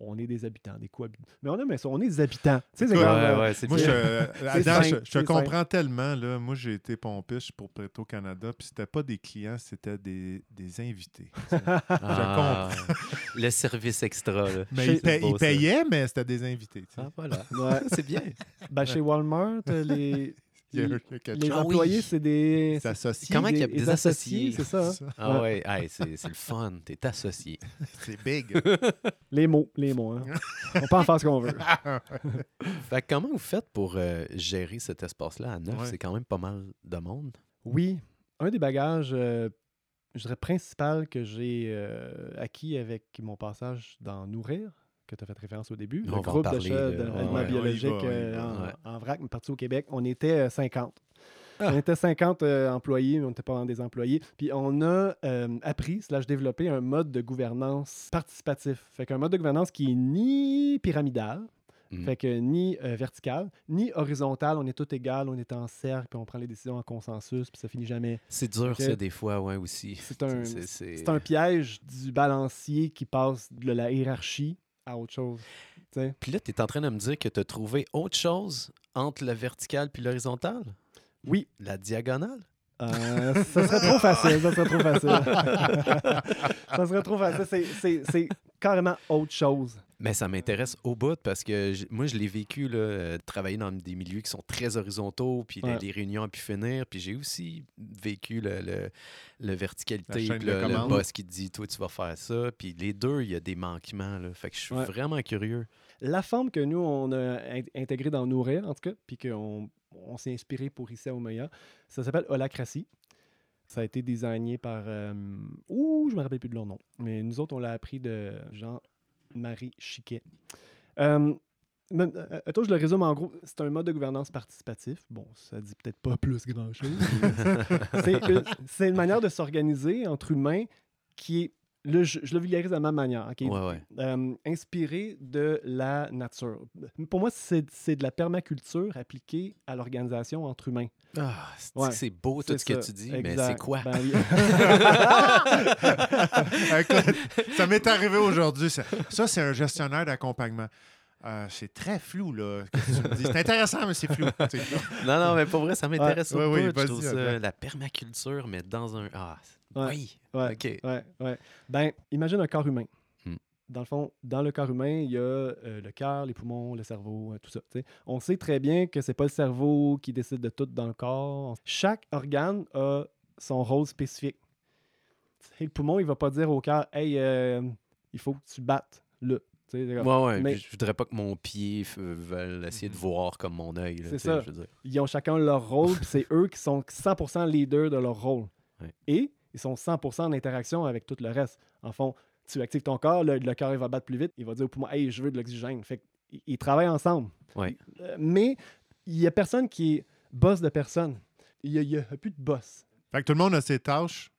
on est des habitants, des cohabitants. Mais on ça, on est des habitants. Tu sais, c'est Ouais, euh, ouais, Moi, je, [laughs] euh, Adam, je, je comprends tellement. Là. Moi, j'ai été pompiste pour Petro-Canada, puis c'était pas des clients, c'était des, des invités. [laughs] Ah, [laughs] le service extra. Là. Mais Chez- ils, paye- beau, ils ça. payaient, mais c'était des invités. tu sais. Ah, voilà. ouais. C'est bien. Ben, chez Walmart, euh, les, Il y a, il y a quelque les Ah oui. employés, c'est des. s'associent. Comment qu'il y a des, associés, associés? c'est ça. hein? Ça, Ah ouais, c'est c'est le fun. T'es associé. [laughs] C'est big. [laughs] Les mots, les mots. hein. on peut en faire ce qu'on veut. [laughs] Fait que comment vous faites pour euh, gérer cet espace-là à neuf? Ouais. C'est quand même pas mal de monde. Oui, un des bagages, euh, je dirais, principal que j'ai euh, acquis avec mon passage dans Nourrir, que tu as fait référence au début, On le groupe d'achat là. d'aliments biologiques euh, en, vrac, mais parti au Québec. On était euh, 50. Ah. On était 50 euh, employés, mais on n'était pas des employés. Puis on a euh, appris, slash développé un mode de gouvernance participatif. Fait qu'un mode de gouvernance qui est ni pyramidal, Mm. Fait que ni euh, vertical, ni horizontal, on est tout égal, on est en cercle, puis on prend les décisions en consensus, puis ça finit jamais. C'est dur, Ok. ça, des fois, ouais, aussi. C'est un, c'est un piège du balancier qui passe de la hiérarchie à autre chose. Puis là, tu es en train de me dire que tu as trouvé autre chose entre le vertical puis l'horizontal? Oui. La diagonale? Euh, ça serait trop facile, ça serait trop facile. [laughs] ça serait trop facile. C'est- carrément autre chose. Mais ça m'intéresse au bout parce que moi, je l'ai vécu, là, euh, travailler dans des milieux qui sont très horizontaux, puis les- Ouais. les, réunions à pu finir. Puis j'ai aussi vécu le, le- le verticalité, puis le, boss qui te dit, toi, tu vas faire ça. Puis les deux, il y a des manquements. Là. Fait que je suis Ouais. vraiment curieux. La forme que nous, on a in- intégrée dans Nourrir, en tout cas, puis qu'on on s'est inspiré pour à Omeya, ça s'appelle Holacratie. Ça a été designé par. euh, ouh, je me rappelle plus de leur nom. Mais nous autres, on l'a appris de Jean-Marie Chiquet. Euh, euh, attends, je le résume en gros. C'est un mode de gouvernance participatif. Bon, ça dit peut-être pas plus grand-chose. [laughs] c'est une manière de s'organiser entre humains qui est. Je, je le vulgarise de la même manière. ok? Ouais, ouais. euh, inspiré de la nature. Pour moi, c'est de la permaculture appliquée à l'organisation entre humains. Ah, c'est Ouais. beau tout ce que tu dis, mais c'est quoi? Ben oui. [laughs] Ça m'est arrivé aujourd'hui. Ça, ça, c'est un gestionnaire d'accompagnement. Euh, c'est très flou, là. C'est intéressant, mais c'est flou. Non, non, mais pour vrai, ça m'intéresse au ouais, bout. Je trouve ça, la permaculture, mais dans un... Ah, Ouais. oui. Ouais, OK. ouais, ouais. Ben, imagine un corps humain. Hmm. Dans le fond, dans le corps humain, il y a euh, le cœur, les poumons, le cerveau, euh, tout ça. On sait très bien que c'est pas le cerveau qui décide de tout dans le corps. Chaque organe a son rôle spécifique. Le poumon, il va pas dire au cœur, hey, euh, il faut que tu battes là. Ouais, ouais. Mais- Je voudrais pas que mon pied veuille essayer de voir comme mon œil. C'est ça. je veux dire. ils ont chacun leur rôle, [laughs] c'est eux qui sont 100% leaders de leur rôle. Ouais. Et ils sont 100% en interaction avec tout le reste. En fond, tu actives ton corps, le, le cœur il va battre plus vite, il va dire au poumon Hey, je veux de l'oxygène. Fait qu'ils ils travaillent ensemble. Ouais. Euh, mais il y a personne qui est boss de personne. Il y a, il y a plus de boss Fait que tout le monde a ses tâches.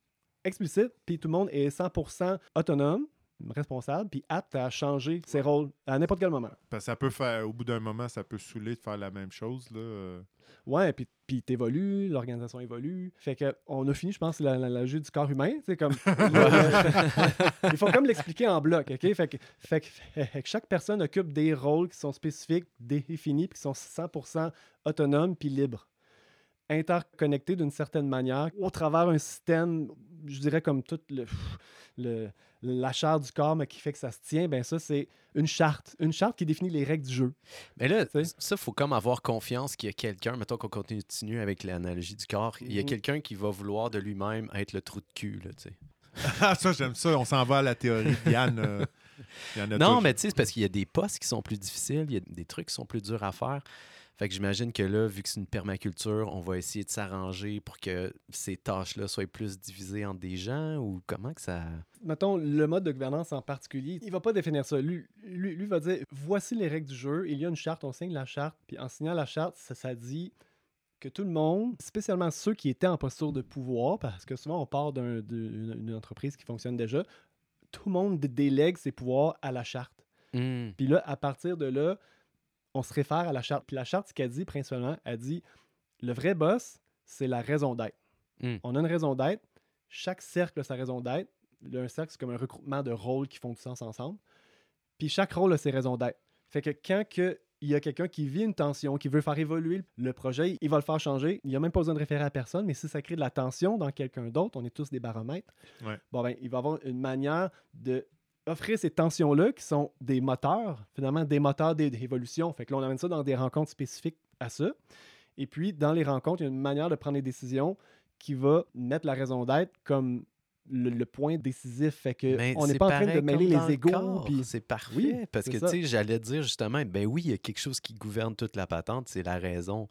explicite, puis tout le monde est 100% autonome, responsable, puis apte à changer ses rôles à n'importe quel moment. Parce que ça peut faire, au bout d'un moment, ça peut saouler de faire la même chose. Là. euh. Ouais, puis, puis t'évolues, l'organisation évolue. Fait que on a fini, je pense, la, la, la jeu du corps humain. C'est comme. [laughs] Il faut comme l'expliquer en bloc, OK? Fait que, fait, que, fait que chaque personne occupe des rôles qui sont spécifiques, définis, puis qui sont 100% autonomes puis libres. Interconnectés d'une certaine manière, au travers un système, je dirais comme toute le, le- la chair du corps, mais qui fait que ça se tient, ben ça, c'est une charte. Une charte qui définit les règles du jeu. Mais là, Tu sais? ça, faut comme avoir confiance qu'il y a quelqu'un, mettons qu'on continue avec l'analogie du corps, il y a Mhm. quelqu'un qui va vouloir de lui-même être le trou de cul, là, tu sais. Ah, ça, j'aime ça. On s'en va à la théorie de Yann. euh, il y en a Non, tous. mais tu sais, c'est parce qu'il y a des postes qui sont plus difficiles, il y a des trucs qui sont plus durs à faire. Fait que j'imagine que là, vu que c'est une permaculture, on va essayer de s'arranger pour que ces tâches-là soient plus divisées entre des gens ou comment que ça? mettons, le mode de gouvernance en particulier, il va pas définir ça. Lui, lui, lui va dire voici les règles du jeu. Il y a une charte, on signe la charte. Puis en signant la charte, ça, ça dit que tout le monde, spécialement ceux qui étaient en posture de pouvoir, parce que souvent on part d'un- d'une entreprise qui fonctionne déjà, tout le monde dé- délègue ses pouvoirs à la charte. Hmm. Puis là, à partir de là, on se réfère à la charte. Puis la charte, ce qu'elle dit principalement, elle dit le vrai boss, c'est la raison d'être. Mm. On a une raison d'être. Chaque cercle a sa raison d'être. Un cercle, c'est comme un regroupement de rôles qui font du sens ensemble. Puis chaque rôle a ses raisons d'être. Fait que quand que il y a quelqu'un qui vit une tension, qui veut faire évoluer le projet, il va le faire changer. Il n'y a même pas besoin de référer à personne, mais si ça crée de la tension dans quelqu'un d'autre, on est tous des baromètres, Ouais. bon ben, il va avoir une manière de offrir ces tensions-là qui sont des moteurs, finalement des moteurs d'é- d'évolution. Fait que là, on amène ça dans des rencontres spécifiques à ça. Et puis, dans les rencontres, il y a une manière de prendre des décisions qui va mettre la raison d'être comme le, le point décisif. Fait que on n'est pas en train de mêler les le égaux. puis- C'est parfait. Oui, parce que, tu sais, j'allais dire justement, ben oui, il y a quelque chose qui gouverne toute la patente, c'est la raison.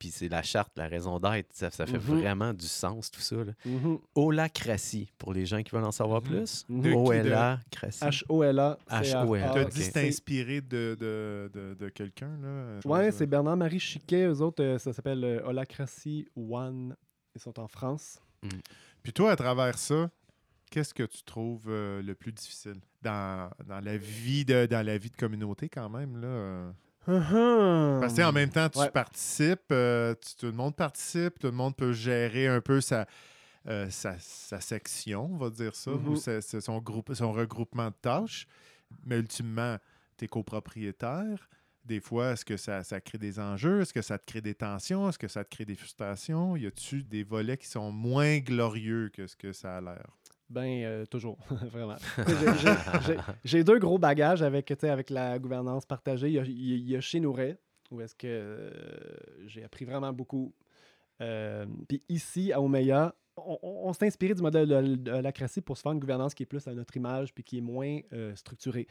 Puis c'est la charte, la raison d'être. Ça, ça fait Mhm. vraiment du sens, tout ça. Là. Mhm. Holacratie, pour les gens qui veulent en savoir Mhm. plus. Mhm. De qui, de- O-L-A-cratie. H-O-L-A. H-O-L-A. Tu as dit c'est inspiré de, de, de, de quelqu'un, là? Ouais, pense, c'est euh. Bernard-Marie Chiquet. Eux autres, euh, ça s'appelle euh, Holacracy One. Ils sont en France. Puis toi, à travers ça, qu'est-ce que tu trouves euh, le plus difficile dans, dans la vie de dans la vie de communauté quand même là euh? Parce que, en même temps, tu Ouais. participes, euh, tu- tout le monde participe, tout le monde peut gérer un peu sa, euh, sa, sa section, on va dire ça, ou sa- son, groupe, son regroupement de tâches. Mais ultimement, tu es copropriétaire. Des fois, est-ce que ça, ça crée des enjeux? Est-ce que ça te crée des tensions? Est-ce que ça te crée des frustrations? Y a-tu des volets qui sont moins glorieux que ce que ça a l'air? Ben, euh, toujours, [laughs] vraiment. J'ai- deux gros bagages avec, avec la gouvernance partagée. Il y a, il y a- chez Nouret, où est-ce que euh, j'ai appris vraiment beaucoup. Euh, Puis ici, à Omeya, on, on- on s'est inspiré du modèle de, de Holacracy pour se faire une gouvernance qui est plus à notre image puis qui est moins euh, structurée.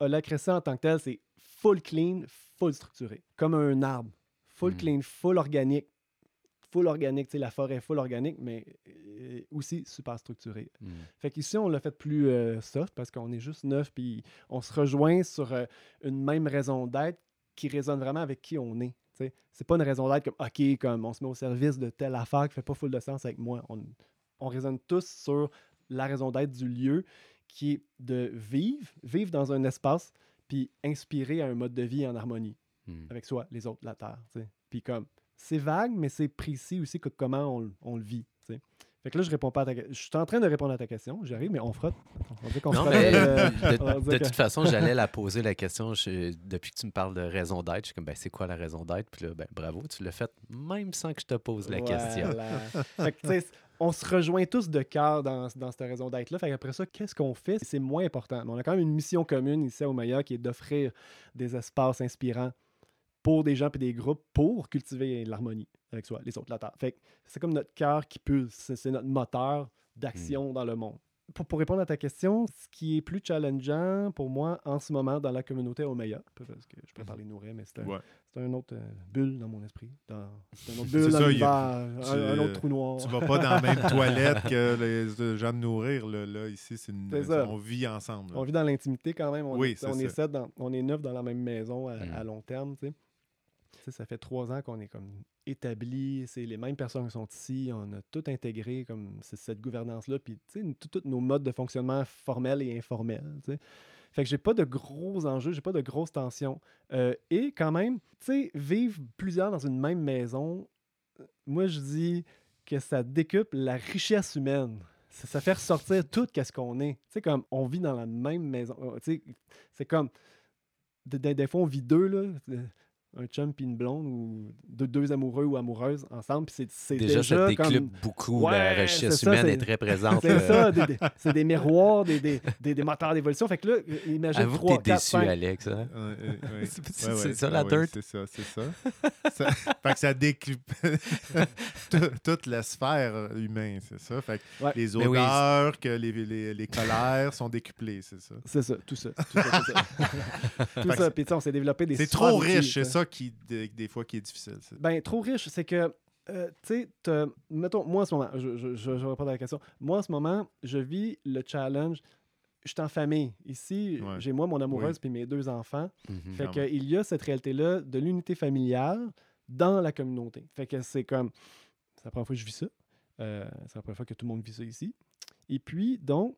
Holacracy en tant que tel, c'est full clean, full structuré. Comme un arbre. Full Mm. clean, full organique. Full organique, la forêt full organique, mais euh, aussi super structuré. Hmm. Fait qu'ici, on l'a fait plus euh, soft parce qu'on est juste neuf, puis on se rejoint sur euh, une même raison d'être qui résonne vraiment avec qui on est. C'est pas une raison d'être comme OK, comme on se met au service de telle affaire qui fait pas full de sens avec moi. On, on résonne tous sur la raison d'être du lieu qui est de vivre, vivre dans un espace, puis inspirer à un mode de vie en harmonie Hmm. avec soi, les autres, la Terre. Puis comme, c'est vague, mais c'est précis aussi que comment on, le- on le vit. Fait que là, je réponds pas à ta question. Je suis en train de répondre à ta question. J'arrive, mais on frotte. On va dire qu'on Non, frotte, mais euh, de, [laughs] que- toute façon, [laughs] j'allais la poser la question je- depuis que tu me parles de raison d'être. Je suis comme, ben, c'est quoi la raison d'être? Puis là, ben, bravo, tu l'as fait même sans que je te pose la question. Fait que, on se rejoint tous de cœur dans, dans cette raison d'être-là. Fait après ça, qu'est-ce qu'on fait? C'est moins important. Mais on a quand même une mission commune ici à Omaya qui est d'offrir des espaces inspirants pour des gens et des groupes pour cultiver l'harmonie avec soi, les autres, la Terre. Fait c'est comme notre cœur qui pulse. C'est, notre moteur d'action dans le monde. Pour, pour répondre à ta question, ce qui est plus challengeant pour moi en ce moment dans la communauté Omaya, parce que je peux parler Nouret, mais c'est un, Ouais. un autre euh, bulle dans mon esprit. C'est un autre [laughs] bulle dans ça, a- un, tu- un autre trou noir. Tu vas pas dans la même [laughs] toilette que les gens de nourrir. Là, Là, ici, c'est on vit ensemble. là. On vit dans l'intimité quand même. On Oui, est, on sept dans- on est neuf dans la même maison à, Mm. à long terme. tu sais. Ça fait trois ans qu'on est comme établi. C'est les mêmes personnes qui sont ici. On a tout intégré comme cette gouvernance-là. Puis tous nos modes de fonctionnement formels et informels. Fait que j'ai pas de gros enjeux, j'ai pas de grosses tensions. Euh, et quand même, tu sais, vivre plusieurs dans une même maison, euh, moi je dis que ça décuple la richesse humaine. Ça, fait ressortir tout ce qu'on est. Tu sais, comme on vit dans la même maison. Tu sais, c'est comme. Des- des fois, on vit deux, là. Euh, Un chum puis une blonde ou deux, deux amoureux ou amoureuses ensemble. Puis c'est, c'est Déjà, déjà, comme. beaucoup. la Ouais, ça, humaine c'est- est très présente. C'est euh, ça, des- des- c'est des miroirs, des, des, des, des moteurs d'évolution. Fait que là, euh, imagine Avoue 3, que t'es 4, déçu, 5. Alex. hein? Ouais, [laughs] euh, ouais. C'est- ça, ouais, la ouais, dirt? C'est ça, c'est ça. [laughs] ça fait que ça [laughs] toute la sphère humaine, c'est ça. Fait que Ouais. les oui, odeurs, que les, les, les colères sont décuplées, c'est ça. C'est ça, tout ça. Tout ça, tout ça. Tout. Puis on s'est développé des C'est trop riche, c'est ça. Ça qui, des, des fois, qui est difficile. Ben, trop riche, c'est que, euh, tu sais, mettons, moi en ce moment, je, je, je, je réponds à la question. Moi en ce moment, je vis le challenge. Je suis en famille. Ici, Ouais. j'ai moi, mon amoureuse, Oui. puis mes deux enfants. Mhm. Fait Quand que, il y a cette réalité-là de l'unité familiale dans la communauté. Fait que c'est comme. C'est la première fois que je vis ça. Euh, c'est la première fois que tout le monde vit ça ici. Et puis, donc,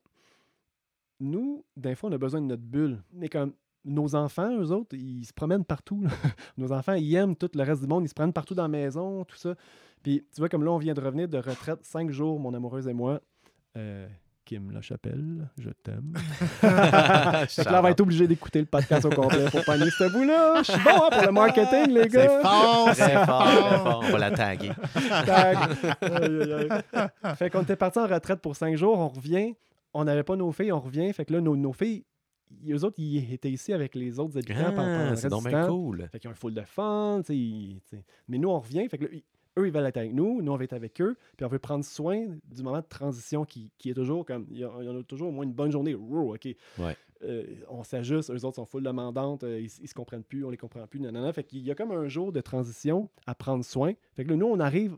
nous, des fois, on a besoin de notre bulle. Mais comme nos enfants, eux autres, ils se promènent partout. là. [laughs] nos enfants, ils aiment tout le reste du monde. Ils se prennent partout dans la maison, tout ça. Puis, tu vois, comme là, on vient de revenir de retraite, cinq jours, mon amoureuse et moi. Euh, Kim La Chapelle, je t'aime. [laughs] Fait que là, on va être obligé d'écouter le podcast au complet pour pogner ce bout-là. Je suis bon hein, pour le marketing, les gars. C'est fort, c'est fort, fort. On va la taguer. Tag. Fait qu'on était parti en retraite pour cinq jours. On revient. On n'avait pas nos filles. On revient. Fait que là, nos, nos filles, eux autres, ils étaient ici avec les autres habitants pendant, pendant Ah, le c'est donc bien cool. Fait qu'ils ont un full de fun. Mais nous, on revient. Fait que là, eux, ils veulent être avec nous. Nous, on va être avec eux. Puis on veut prendre soin du moment de transition qui, qui est toujours comme. Il y, en a toujours au moins une bonne journée. Wow, OK. Ouais. Euh, on s'ajuste. Eux autres sont full demandantes. euh, ils, ils se comprennent plus. On les comprend plus. Nanana. Fait qu'il y a comme un jour de transition à prendre soin. Fait que là, nous, on arrive.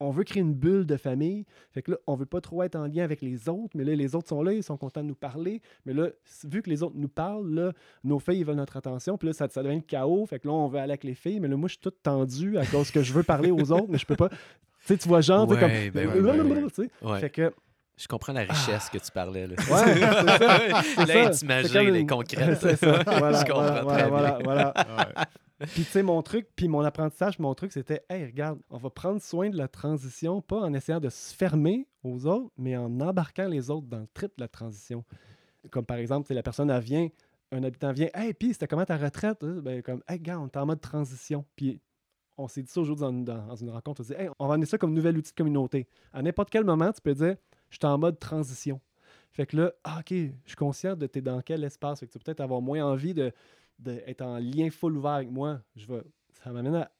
On veut créer une bulle de famille. Fait que là, on veut pas trop être en lien avec les autres. Mais là, les autres sont là. Ils sont contents de nous parler. Mais là, vu que les autres nous parlent, là, nos filles ils veulent notre attention. Puis là, ça, ça devient le chaos. Fait que là, on veut aller avec les filles. Mais là, moi, je suis toute tendue à cause que je veux parler aux autres, mais je peux pas. Tu sais, tu vois, genre, Ouais, comme. ben ouais, ouais. [laughs] tu sais. Ouais. Fait que. Je comprends la richesse que tu parlais. Là. Ouais, c'est ça. [laughs] là, ça. t'imagines C'est comme les concrètes. [laughs] C'est ça. Voilà, Je comprends voilà, très voilà, bien. voilà, voilà. Ouais. Puis tu sais, mon truc, puis mon apprentissage, mon truc, c'était, hey, regarde, on va prendre soin de la transition, pas en essayant de se fermer aux autres, mais en embarquant les autres dans le trip de la transition. Comme par exemple, sais, la personne, elle vient, un habitant vient, hey, puis c'était comment ta retraite? Euh, Ben, comme, hey, gars, on est en mode transition. Puis on s'est dit ça aujourd'hui dans, dans- dans une rencontre, on s'est dit, hey, on va amener ça comme nouvel outil de communauté. À n'importe quel moment, tu peux dire, je suis en mode transition. Fait que là, ah, OK, je suis conscient de t'es dans quel espace. Fait que tu peux peut-être avoir moins envie de, d'être en lien full ouvert avec moi. Je vais, ça m'amène à,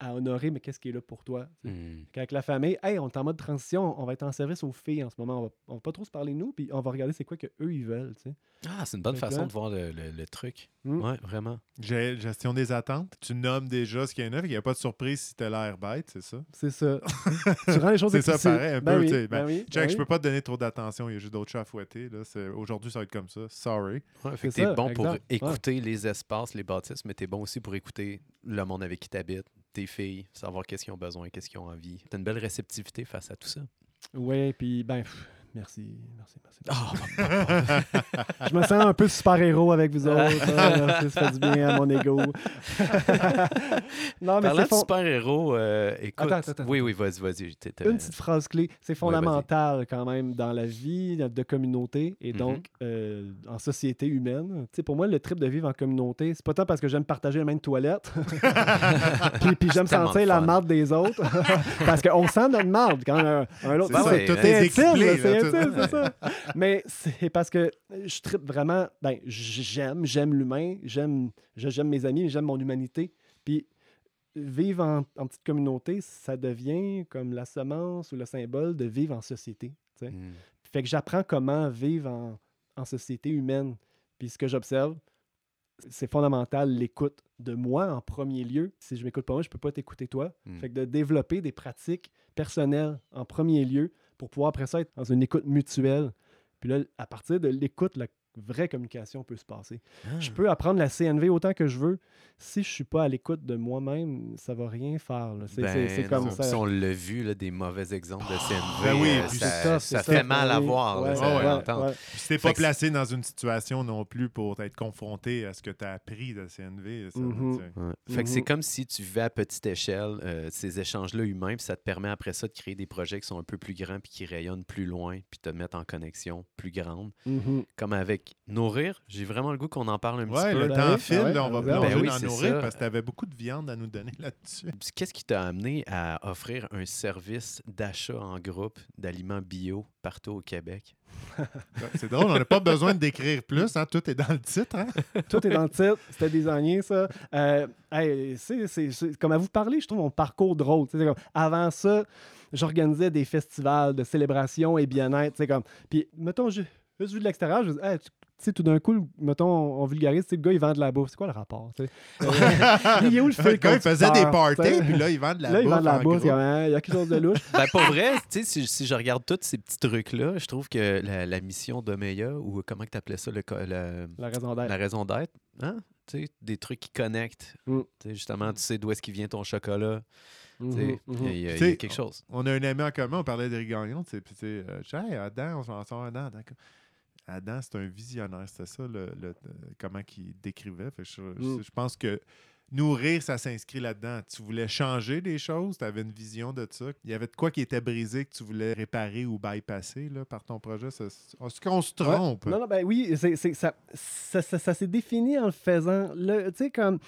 à honorer, mais qu'est-ce qui est là pour toi? tu. Hmm. Avec la famille, hey, on est en mode transition, on va être en service aux filles en ce moment. On va, on va pas trop se parler de nous, puis on va regarder c'est quoi que eux ils veulent. tu sais. Ah, c'est une bonne Fait façon là- de voir le, le- le truc. Mm. Ouais, vraiment. Gestion des attentes. Tu nommes déjà ce qu'il y en a, fait qu'il n'y a pas de surprise si t'as l'air bête, c'est ça? C'est ça. [laughs] tu rends les choses C'est ça, pareil, un Ben peu, oui, tu sais, ben ben, oui, Jack, ben je oui. peux pas te donner trop d'attention, il y a juste d'autres chats à fouetter. Là. C'est- Aujourd'hui, ça va être comme ça. Sorry. Ouais, fait que C'est t'es ça, bon pour. Ouais. écouter les espaces, les bâtisses, mais t'es bon aussi pour écouter le monde avec qui t'habites, tes filles, savoir qu'est-ce qu'ils ont besoin, qu'est-ce qu'ils ont envie. T'as une belle réceptivité face à tout ça. Oui, puis ben, merci, merci, merci. Ah, [laughs] Je me sens un peu super-héros avec vous autres. hein, [laughs] ça fait du bien à mon ego. [laughs] non, mais Parlant c'est de fond- super-héros, euh, écoute. Attends, attends, attends. Oui, oui, vas-y, vas-y. Une petite phrase clé, c'est fondamental quand même dans la vie de communauté et Mhm. donc euh, en société humaine. Tu sais, pour moi, le trip de vivre en communauté, c'est pas tant parce que j'aime partager la même toilette, puis, puis j'aime sentir la marde des autres, parce qu'on sent notre marde quand un, un autre. C'est tout c'est est c'est ça. Mais c'est parce que je tripe vraiment, ben j'aime, j'aime l'humain, j'aime, mes amis, j'aime mon humanité, puis vivre en, en petite communauté, ça devient comme la semence ou le symbole de vivre en société. Hmm. Fait que j'apprends comment vivre en, en société humaine. Puis ce que j'observe, c'est fondamental l'écoute de moi en premier lieu. Si je m'écoute pas moi, je peux pas t'écouter toi. Mm. Fait que de développer des pratiques personnelles en premier lieu pour pouvoir après ça être dans une écoute mutuelle. Puis là, à partir de l'écoute, la vraie communication peut se passer. Ah. Je peux apprendre la CNV autant que je veux. Si je suis pas à l'écoute de moi-même, ça va rien faire. là. C'est Ben comme ça. puis on l'a vu, là, des mauvais exemples de CNV. ben oui, euh, ça, fait mal à oui. voir, là, Ouais, ça, ouais, si pas placé dans une situation non plus pour être confronté à ce que tu as appris de CNV, Mhm. que c'est Mhm. comme si tu vivais à petite échelle euh, ces échanges-là humains, puis ça te permet après ça de créer des projets qui sont un peu plus grands, puis qui rayonnent plus loin, puis te mettre en connexion plus grande. Mhm. Comme avec Nourrir, j'ai vraiment le goût qu'on en parle un petit Ouais, peu. le Ben temps oui, file, ouais, là, on va ben plonger oui, dans c'est nourrir ça. parce que tu avais beaucoup de viande à nous donner là-dessus. Puis Qu'est-ce qui t'a amené à offrir un service d'achat en groupe d'aliments bio partout au Québec? C'est drôle, on n'a pas besoin de décrire plus, hein, tout est dans le titre. Hein? Tout est dans le titre. C'était désigné, ça. Euh, hey, c'est- comme à vous parler, je trouve mon parcours drôle. Comme, avant ça, j'organisais des festivals de célébration et bien-être. Comme, puis, mettons, je- juste vu de l'extérieur, je me dis, Hey, tu sais, tout d'un coup, mettons, on, on vulgarise, tu sais, le gars, il vend de la bouffe. C'est quoi le rapport? tu sais? Euh, [laughs] il est où le fil Le gars, il faisait des parties, puis là, il vend de la Là, il bouffe. vend de la bouffe. Il y a- il y a quelque chose de louche. Ben, pour vrai, tu sais, si, si je regarde tous ces petits trucs-là, je trouve que la, la mission d'Omeya, ou comment que tu appelais ça, le, La raison d'être. la raison d'être, hein? Tu sais, des trucs qui connectent. Mm. Tu sais, justement, tu sais d'où est-ce qu'il vient ton chocolat. Tu sais, Mhm, Il y a- il y, a- il y a Tu sais, quelque chose. On a un ami en commun, on parlait d'Éric Gagnon, tu sais, puis tu sais, euh, je dis, hey, Adam, on s'en sort Adam. Adam. Adam, c'est un visionnaire, c'était ça, le, le- le- comment il décrivait. Fait je, Mm. je pense que nourrir, ça s'inscrit là-dedans. Tu voulais changer des choses, tu avais une vision de ça. Il y avait de quoi qui était brisé que tu voulais réparer ou bypasser là, par ton projet. Est-ce qu'on se Ouais. trompe? Non, non, ben oui, ça, ça, ça- ça s'est défini en le faisant. Tu sais, comme.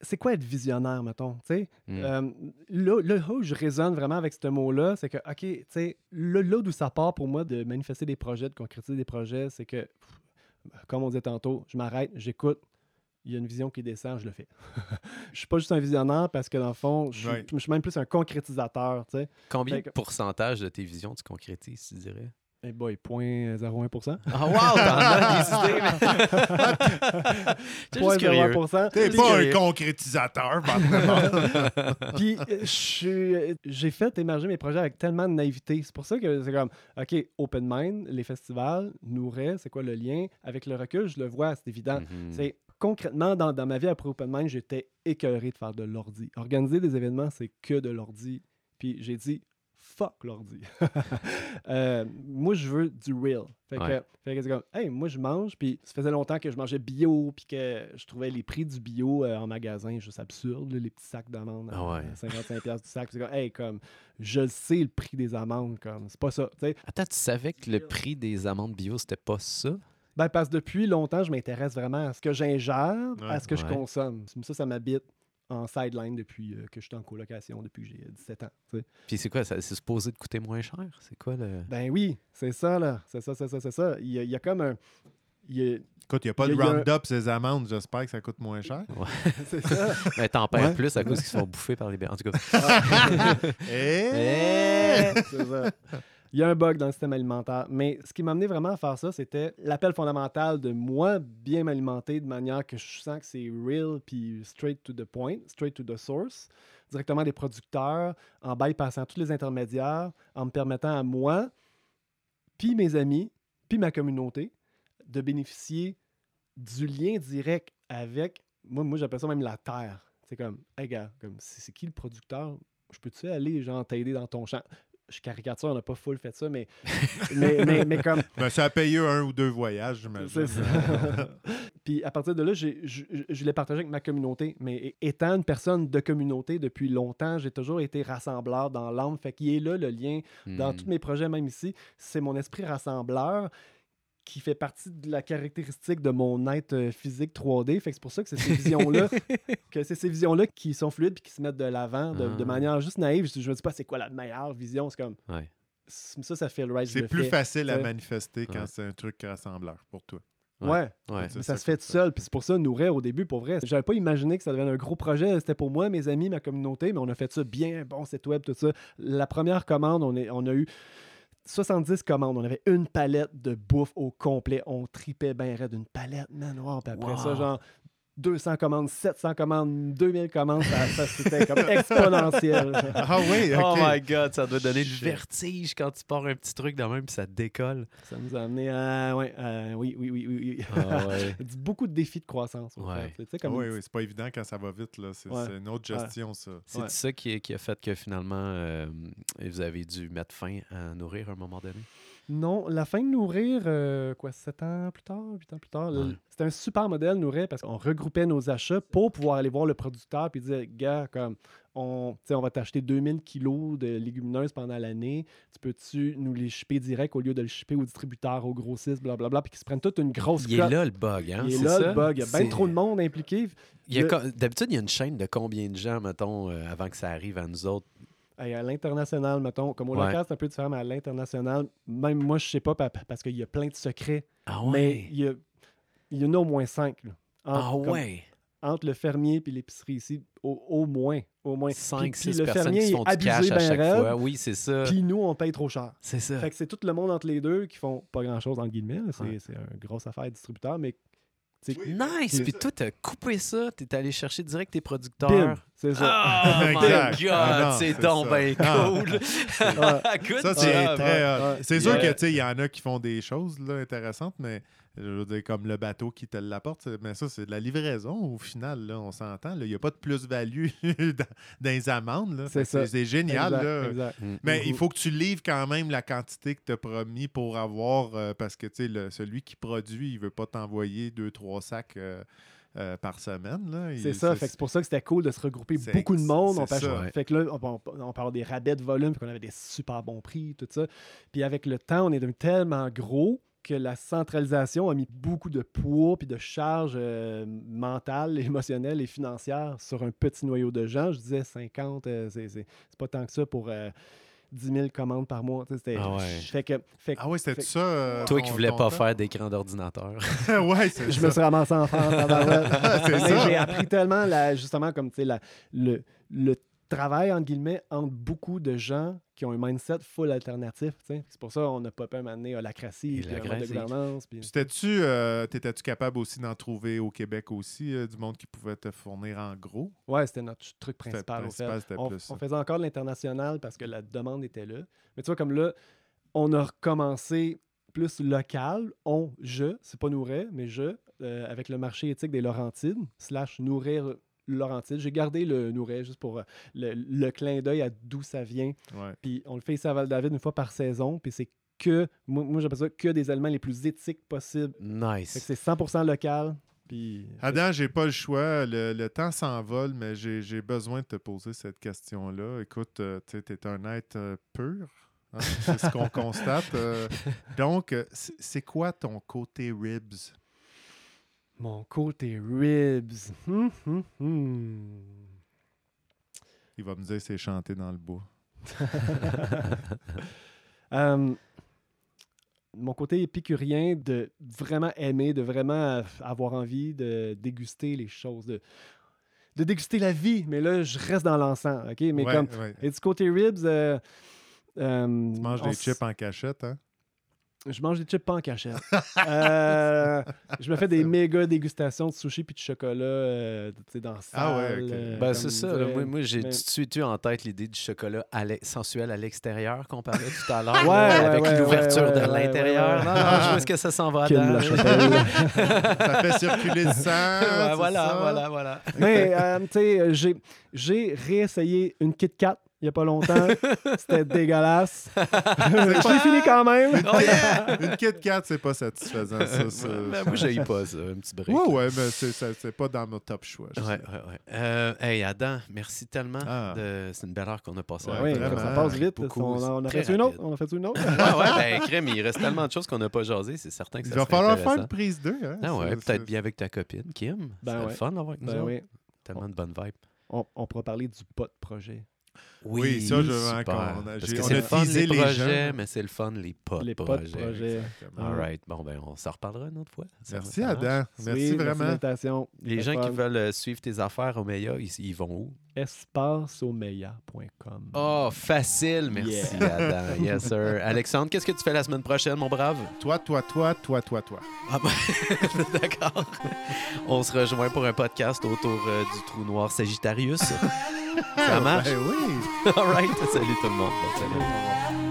C'est quoi être visionnaire, mettons? Mm. Euh, là, là où je résonne vraiment avec ce mot-là, c'est que, OK, tu sais, là, là d'où ça part pour moi de manifester des projets, de concrétiser des projets, c'est que, pff, comme on disait tantôt, je m'arrête, j'écoute, il y a une vision qui descend, je le fais. [laughs] je suis pas juste un visionnaire parce que, dans le fond, je je suis même plus un concrétisateur. Combien de que- pourcentage de tes visions tu concrétises, tu dirais? Eh boy, 0.01%. Ah, wow, t'en as des [laughs] idées! Juste curieux. 0.01%. T'es pas curieux. un concrétisateur. [laughs] Puis j'ai fait émerger mes projets avec tellement de naïveté. C'est pour ça que c'est comme, OK, Open Mind, les festivals, Nouret, c'est quoi le lien? Avec le recul, je le vois, c'est évident. Mhm. C'est concrètement, dans, dans ma vie après Open Mind, j'étais écœuré de faire de l'ordi. Organiser des événements, c'est que de l'ordi. Puis j'ai dit, fuck l'ordi. [laughs] Euh, moi, je veux du real. Fait que, Ouais. fait que c'est comme, hey, moi, je mange, puis ça faisait longtemps que je mangeais bio, puis que je trouvais les prix du bio euh, en magasin juste absurdes, là, les petits sacs d'amandes Ah ouais. à 55$ piastres du sac. C'est comme, hey, comme, je sais le prix des amandes, comme, c'est pas ça. Attends, tu savais que le prix des amandes bio, c'était pas ça? Ben, parce que depuis longtemps, je m'intéresse vraiment à ce que j'ingère, à ce que je consomme. Ça, ça m'habite en sideline depuis euh, que je suis en colocation, depuis que j'ai 17 ans. tu sais. Puis c'est quoi? ça- C'est supposé de coûter moins cher? C'est quoi le. Ben oui, c'est ça, là. C'est ça, c'est ça, c'est ça. Il y, a, il y a comme un. il y a- Écoute, il n'y a pas Il y de a- un- Roundup, ces amandes. J'espère que ça coûte moins cher. [laughs] c'est ça. [laughs] Ben, t'en perds Ouais. plus à cause qu'ils se font bouffer par les bébés. En tout cas. [laughs] Eh! C'est ça. Il y a un bug dans le système alimentaire. Mais ce qui m'a amené vraiment à faire ça, c'était l'appel fondamental de moi bien m'alimenter de manière que je sens que c'est real puis straight to the point, straight to the source, directement des producteurs, en bypassant tous les intermédiaires, en me permettant à moi, puis mes amis, puis ma communauté, de bénéficier du lien direct avec, moi, moi j'appelle ça même la terre. C'est comme, hey gars, comme, c'est qui le producteur? Je peux-tu aller, genre, t'aider dans ton champ? Je caricature, on n'a pas full fait ça, mais, [laughs] mais, mais, mais comme, [laughs] Ben, ça a payé un ou deux voyages, j'imagine. c'est ça. [laughs] Puis à partir de là, j'ai- je, je, je l'ai partagé avec ma communauté. Mais étant une personne de communauté depuis longtemps, j'ai toujours été rassembleur dans l'âme. Fait qu'il est là le lien dans Hmm. tous mes projets, même ici. C'est mon esprit rassembleur qui fait partie de la caractéristique de mon être euh, physique 3D. Fait que c'est pour ça que c'est ces visions-là [laughs] que c'est ces visions-là qui sont fluides puis qui se mettent de l'avant de, de Ah. manière juste naïve. Je, je me dis pas c'est quoi la meilleure vision. C'est comme Ouais. ça, ça fait le right. C'est plus facile à manifester quand Ouais. c'est un truc rassembleur pour toi. Ouais. Ouais. Ouais. Mais C'est ça ça se fait tout seul. Puis c'est pour ça, nourrir au début, pour vrai. J'avais pas imaginé que ça devenait un gros projet. C'était pour moi, mes amis, ma communauté, mais on a fait ça bien, bon site web, tout ça. La première commande, on, est, on a eu 70 commandes. On avait une palette de bouffe au complet. On tripait bien raide une palette, man. wow. Puis après ça, genre 200 commandes, 700 commandes, 2000 commandes, ça, ça, c'était comme exponentiel. Ah oui, [laughs] ok. Oh my god, ça doit donner le vertige quand tu pars un petit truc de même puis ça décolle. ça nous a amené à. Ouais, euh, oui, oui, oui, oui. oui. Ah ouais. [laughs] Beaucoup de défis de croissance. au Ouais. fait. Tu sais, comme oui, oui, c'est pas évident quand ça va vite. là. C'est une autre gestion, ça. C'est ça qui, qui a fait que finalement, euh, vous avez dû mettre fin à nourrir à un moment donné? Non, la fin de Nourrir, euh, quoi, 7 ans plus tard, 8 ans plus tard, Ouais. c'était un super modèle Nourrir parce qu'on regroupait nos achats pour pouvoir aller voir le producteur puis dire, gars, comme, on, va t'acheter 2000 kilos de légumineuses pendant l'année, tu peux-tu nous les shipper direct au lieu de le shipper au distributeur, au grossiste, blablabla, puis qu'ils se prennent toute une grosse Il est là le bug, hein? Il est c'est là ça? le bug, il y a bien trop de monde impliqué. Le- D'habitude, il y a une chaîne de combien de gens, mettons, euh, avant que ça arrive à nous autres? À l'international, mettons, comme au Ouais. local, c'est un peu différent, mais à l'international, même moi, je sais pas, pa- parce qu'il y a plein de secrets, Ah mais il y, a- il y en a au moins cinq. là. Ah Entre- comme- ouais! entre le fermier et l'épicerie ici, au, au moins. Au moins. 5, Puis- puis 6 le personnes fermier qui est font du abusé cash à ben chaque raide, fois. Oui, c'est ça. Puis nous, on paye trop cher. C'est ça. Fait que c'est tout le monde entre les deux qui font pas grand-chose, entre guillemets. C'est Ouais. c'est une grosse affaire distributeur, mais Nice! Puis toi, t'as coupé ça, t'es allé chercher direct tes producteurs. c'est ça. Oh [laughs] my god, Ah c'est c'est donc bien Ah. cool! [laughs] Ça, c'est très. hot. ouais. C'est sûr Yeah. que, tu sais, il y en a qui font des choses là, intéressantes, mais je veux dire, comme le bateau qui te l'apporte, mais ça, c'est de la livraison au final, là, on s'entend. Il n'y a pas de plus-value [laughs] dans, dans les amendes. là. C'est ça. C'est génial. Exact, là. exact. Mm. Mais il Mhm. faut que tu livres quand même la quantité que tu as promis pour avoir, euh, parce que tu sais, le- celui qui produit, il ne veut pas t'envoyer deux, trois sacs euh, euh, par semaine. là. Il- C'est ça, c'est pour ça que c'était cool de se regrouper beaucoup de monde. On ça. Fait que là, on, on, on parle des rabais de volume, puis qu'on avait des super bons prix, tout ça. Puis avec le temps, on est devenu tellement gros que la centralisation a mis beaucoup de poids puis de charges euh, mentales, [laughs] émotionnelles et financières sur un petit noyau de gens. Je disais 50, euh, c'est pas tant que ça pour euh, 10 000 commandes par mois. Tu sais, c'était- Ah ouais. Fait que, fait que Ah oui, c'était ça. euh, Toi qui voulais pas temps? faire d'écran d'ordinateur. [laughs] ouais, c'est je ça. me suis ramassé en France. [laughs] J'ai appris tellement, la- justement, comme tu sais, la- le, le travail, entre guillemets, entre beaucoup de gens qui ont un mindset full alternatif. C'est pour ça qu'on a pas peur d'amener à la crassie, puis la de gouvernance. puis- T'étais-tu euh, t'étais-tu capable aussi d'en trouver au Québec aussi, euh, du monde qui pouvait te fournir en gros? Ouais, c'était notre truc principal. fait. On, plus ça. on faisait encore de l'international parce que la demande était là. Mais tu vois, comme là, on a recommencé plus local. On, je, c'est pas Nourret, mais je, euh, avec le marché éthique des Laurentides, slash Nourrir Laurentide. J'ai gardé le Nouret juste pour euh, le, le clin d'œil à d'où ça vient. Ouais. Puis on le fait ici à Val-David une fois par saison. Puis c'est que, moi, moi j'appelle ça que des aliments les plus éthiques possibles. Nice. c'est 100% local. Puis Adam, j'ai pas le choix. Le, le temps s'envole, mais j'ai besoin de te poser cette question-là. Écoute, euh, tu es un être euh, pur. hein, C'est ce qu'on constate. euh. [laughs] donc, c'est c'est quoi ton côté ribs? Mon côté ribs. Hum, hum, hum. Il va me dire c'est chanter dans le bois. [laughs] Mon côté épicurien de vraiment aimer, de vraiment avoir envie de déguster les choses, de, de déguster la vie. Mais là, je reste dans l'encens, OK? Mais Ouais, comme, ouais. et du côté ribs, euh, euh, Tu manges des chips en cachette, hein? Je mange des chips pas en cachette. Euh, je me fais des méga dégustations de sushi puis de chocolat euh, dans la salle. Ah ouais, ok. euh, Ben, c'est ça. là. Moi, moi j'ai tout de suite eu en tête l'idée du chocolat à sensuel à l'extérieur qu'on parlait tout à [laughs] l'heure. Ouais, avec ouais, l'ouverture ouais, de ouais, l'intérieur. ouais, Non, ouais. non, je vois ce que ça s'en va dedans. [laughs] Ça fait circuler le sang. Voilà, ça? voilà, voilà. Mais, euh, tu sais, j'ai, j'ai réessayé une Kit Kat il n'y a pas longtemps. [laughs] C'était dégueulasse. [laughs] je l'ai fini quand même. Oh, yeah! [laughs] Une Kit Kat, c'est pas satisfaisant, ça. ça. Ben, moi, j'ai pas ça, un petit break. Ouais, ouais, mais c'est ça- c'est pas dans nos top choix. je Ouais, ouais, ouais. Euh, hey, Adam, merci tellement. Ah. de- C'est une belle heure qu'on a passée. Ouais, avec oui, ça passe vite. Beaucoup, on, en- on a fait une autre. On a fait une autre. Ouais, ouais, ben, crème, il reste tellement de choses qu'on n'a pas jasé. C'est certain que Il ça va serait falloir faire une prise 2. Hein? Ah ouais, peut-être bien avec ta copine, Kim. Ben C'est ouais. fun d'avoir avec nous Ben oui. Tellement de bonnes vibes. On, on pourra parler du pot projet. Oui, ça, je veux encore- on a- Parce que on a le fun teasé les les projets, gens. mais c'est le fun les pas Les de pas de projets. projets. All right. Bon, ben, on s'en reparlera une autre fois. Ça Merci. Adam. Merci Oui, Merci vraiment. l'invitation. Les gens qui veulent euh, suivre tes affaires au Meia, ils, ils vont où? espaceomeya.com. Oh, facile. Merci, Adam. Yes, sir. [laughs] Alexandre, qu'est-ce que tu fais la semaine prochaine, mon brave? Toi, toi, toi, toi, toi, toi. Ah ben, [laughs] d'accord. On se rejoint pour un podcast autour euh, du trou noir Sagittarius. Ça marche? Ben oui. [laughs] All right. Salut tout le monde. Bonne semaine.